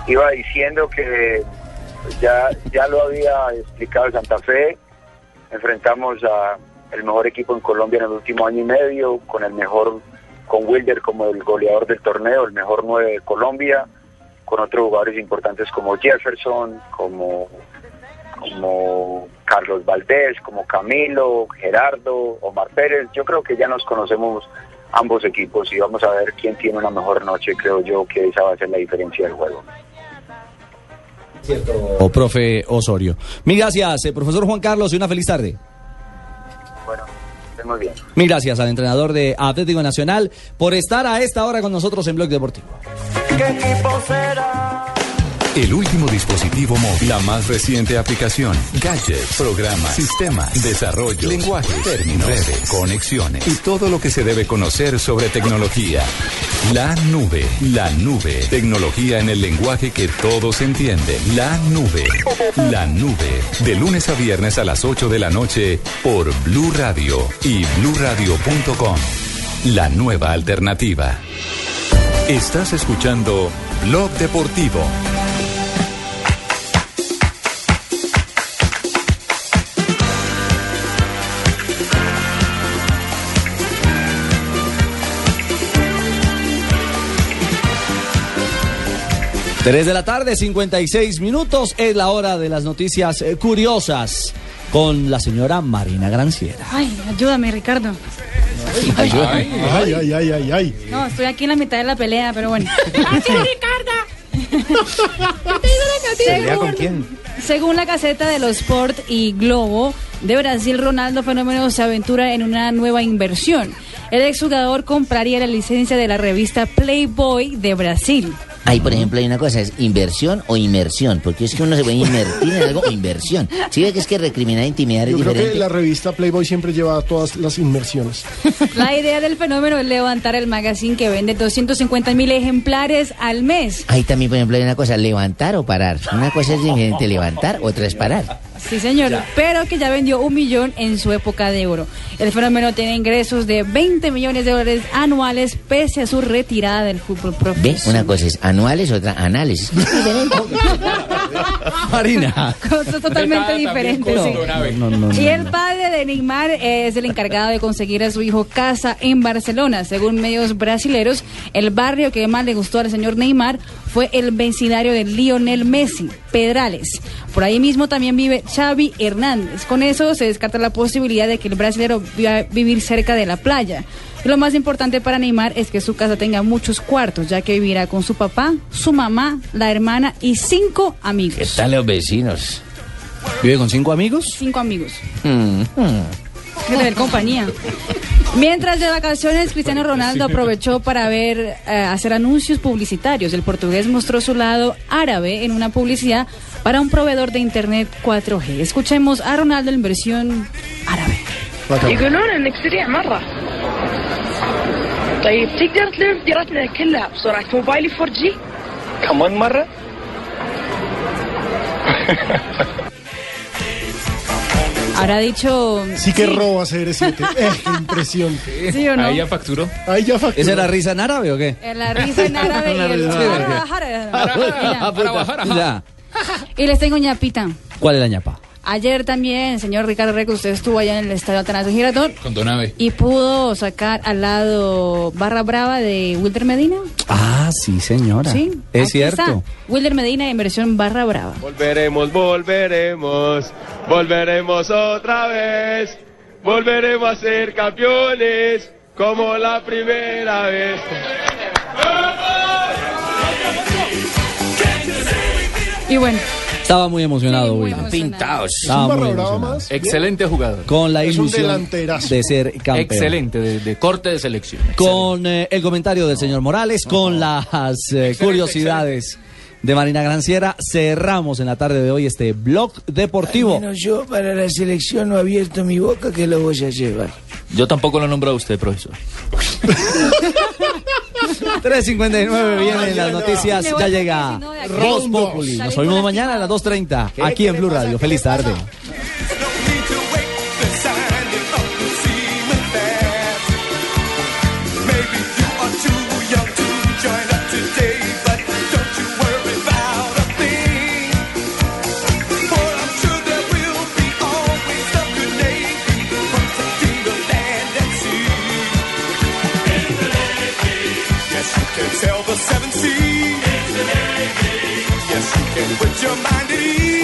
iba diciendo que ya, ya lo había explicado Santa Fe, enfrentamos a el mejor equipo en Colombia en el último año y medio, con el mejor, con Wilder como el goleador del torneo, el mejor nueve de Colombia, con otros jugadores importantes como Jefferson, como, como Carlos Valdés, como Camilo, Gerardo, Omar Pérez. Yo creo que ya nos conocemos ambos equipos y vamos a ver quién tiene una mejor noche. Creo yo que esa va a ser la diferencia del juego. O profe Osorio. Mil gracias, eh, profesor Juan Carlos, y una feliz tarde. Bueno, estén muy bien. Mil gracias al entrenador de Atlético Nacional por estar a esta hora con nosotros en Blog Deportivo. ¿Qué equipo será? El último dispositivo móvil, la más reciente aplicación, gadgets, programas, sistemas, desarrollo, lenguaje, términos, redes, conexiones y todo lo que se debe conocer sobre tecnología. La nube, la nube, tecnología en el lenguaje que todos entienden. La nube, la nube, de lunes a viernes a las 8 de la noche por Blue Radio y bluradio.com. La nueva alternativa. Estás escuchando Blog Deportivo. 3 de la tarde, 56 minutos, es la hora de las noticias eh, curiosas con la señora Marina Granciera. Ay, ayúdame, Ricardo. Ay, ay, ay, ay, ay, ay. No, estoy aquí en la mitad de la pelea, pero bueno. ¡Así, Ricardo! ¿Pelea con quién? Según la Gaceta de los Sport y Globo de Brasil, Ronaldo Fenómeno se aventura en una nueva inversión. El exjugador compraría la licencia de la revista Playboy de Brasil. Ahí, por ejemplo, hay una cosa, es inversión o inmersión, porque es que uno se puede invertir en algo o inversión. Si ve que es que recriminar e intimidar es Yo creo que la revista Playboy siempre lleva todas las inmersiones. La idea del fenómeno es levantar el magazine que vende 250 mil ejemplares al mes. Ahí también, por ejemplo, hay una cosa, levantar o parar. Una cosa es diferente, levantar, otra es parar. Sí, señor, pero que ya vendió un millón en su época de oro. El fenómeno tiene ingresos de 20 millones de dólares anuales pese a su retirada del fútbol profesional. Una cosa es anuales, otra anales. Marina. Cosas totalmente diferentes. sí. No, no, no, Y el padre de Neymar es el encargado de conseguir a su hijo casa en Barcelona. Según medios brasileros, el barrio que más le gustó al señor Neymar fue el vecindario de Lionel Messi, Pedrales. Por ahí mismo también vive Xavi Hernández. Con eso se descarta la posibilidad de que el brasilero viva vivir cerca de la playa. Y lo más importante para Neymar es que su casa tenga muchos cuartos, ya que vivirá con su papá, su mamá, la hermana y cinco ¿Qué amigos. tal los vecinos? ¿Vive con cinco amigos? Cinco amigos. Mm, mm. que tener compañía. Mientras de vacaciones, Cristiano Ronaldo aprovechó para ver eh, hacer anuncios publicitarios. El portugués mostró su lado árabe en una publicidad para un proveedor de internet 4G. Escuchemos a Ronaldo en versión árabe. يقولون انك سريع مرة طيب تقدر تلف ديرتنا كلها بسرعة موبايلي 4G كمان مرة Habrá dicho. Sí que roba CR7. Eh, qué impresión. ¿Sí o no? Ahí ya facturó. Ahí ya facturó. ¿Esa era risa en árabe o qué? Eh, La risa en árabe y Una el. risa en árabe. Ya. Y les tengo ñapita. ¿Cuál es la ñapa? Ayer también, señor Ricardo Reco, usted estuvo allá en el estadio Atanasio Girardot Con Donave. y pudo sacar al lado Barra Brava de Wilder Medina. Ah, sí, señora. Sí, Es aquí cierto. está. Wilder Medina en versión Barra Brava. Volveremos, volveremos, volveremos otra vez, volveremos a ser campeones como la primera vez. Y bueno, Estaba muy emocionado, Will. Pintados. Estaba ¿Es un muy emocionado. más? Excelente jugador. Con la ilusión de ser campeón. Excelente, de, de corte de selección. Con eh, el comentario del señor Morales, con las eh, curiosidades de Marina Granciera, cerramos en la tarde de hoy este blog deportivo. Al menos yo para la selección no he abierto mi boca que lo voy a llevar. Yo tampoco lo nombro a usted, profesor. 3.59 vienen las noticias, ya llega Rondos. Populi. Nos oímos mañana a las 2.30 aquí en Blue Radio. Feliz tarde. Put your mind at ease.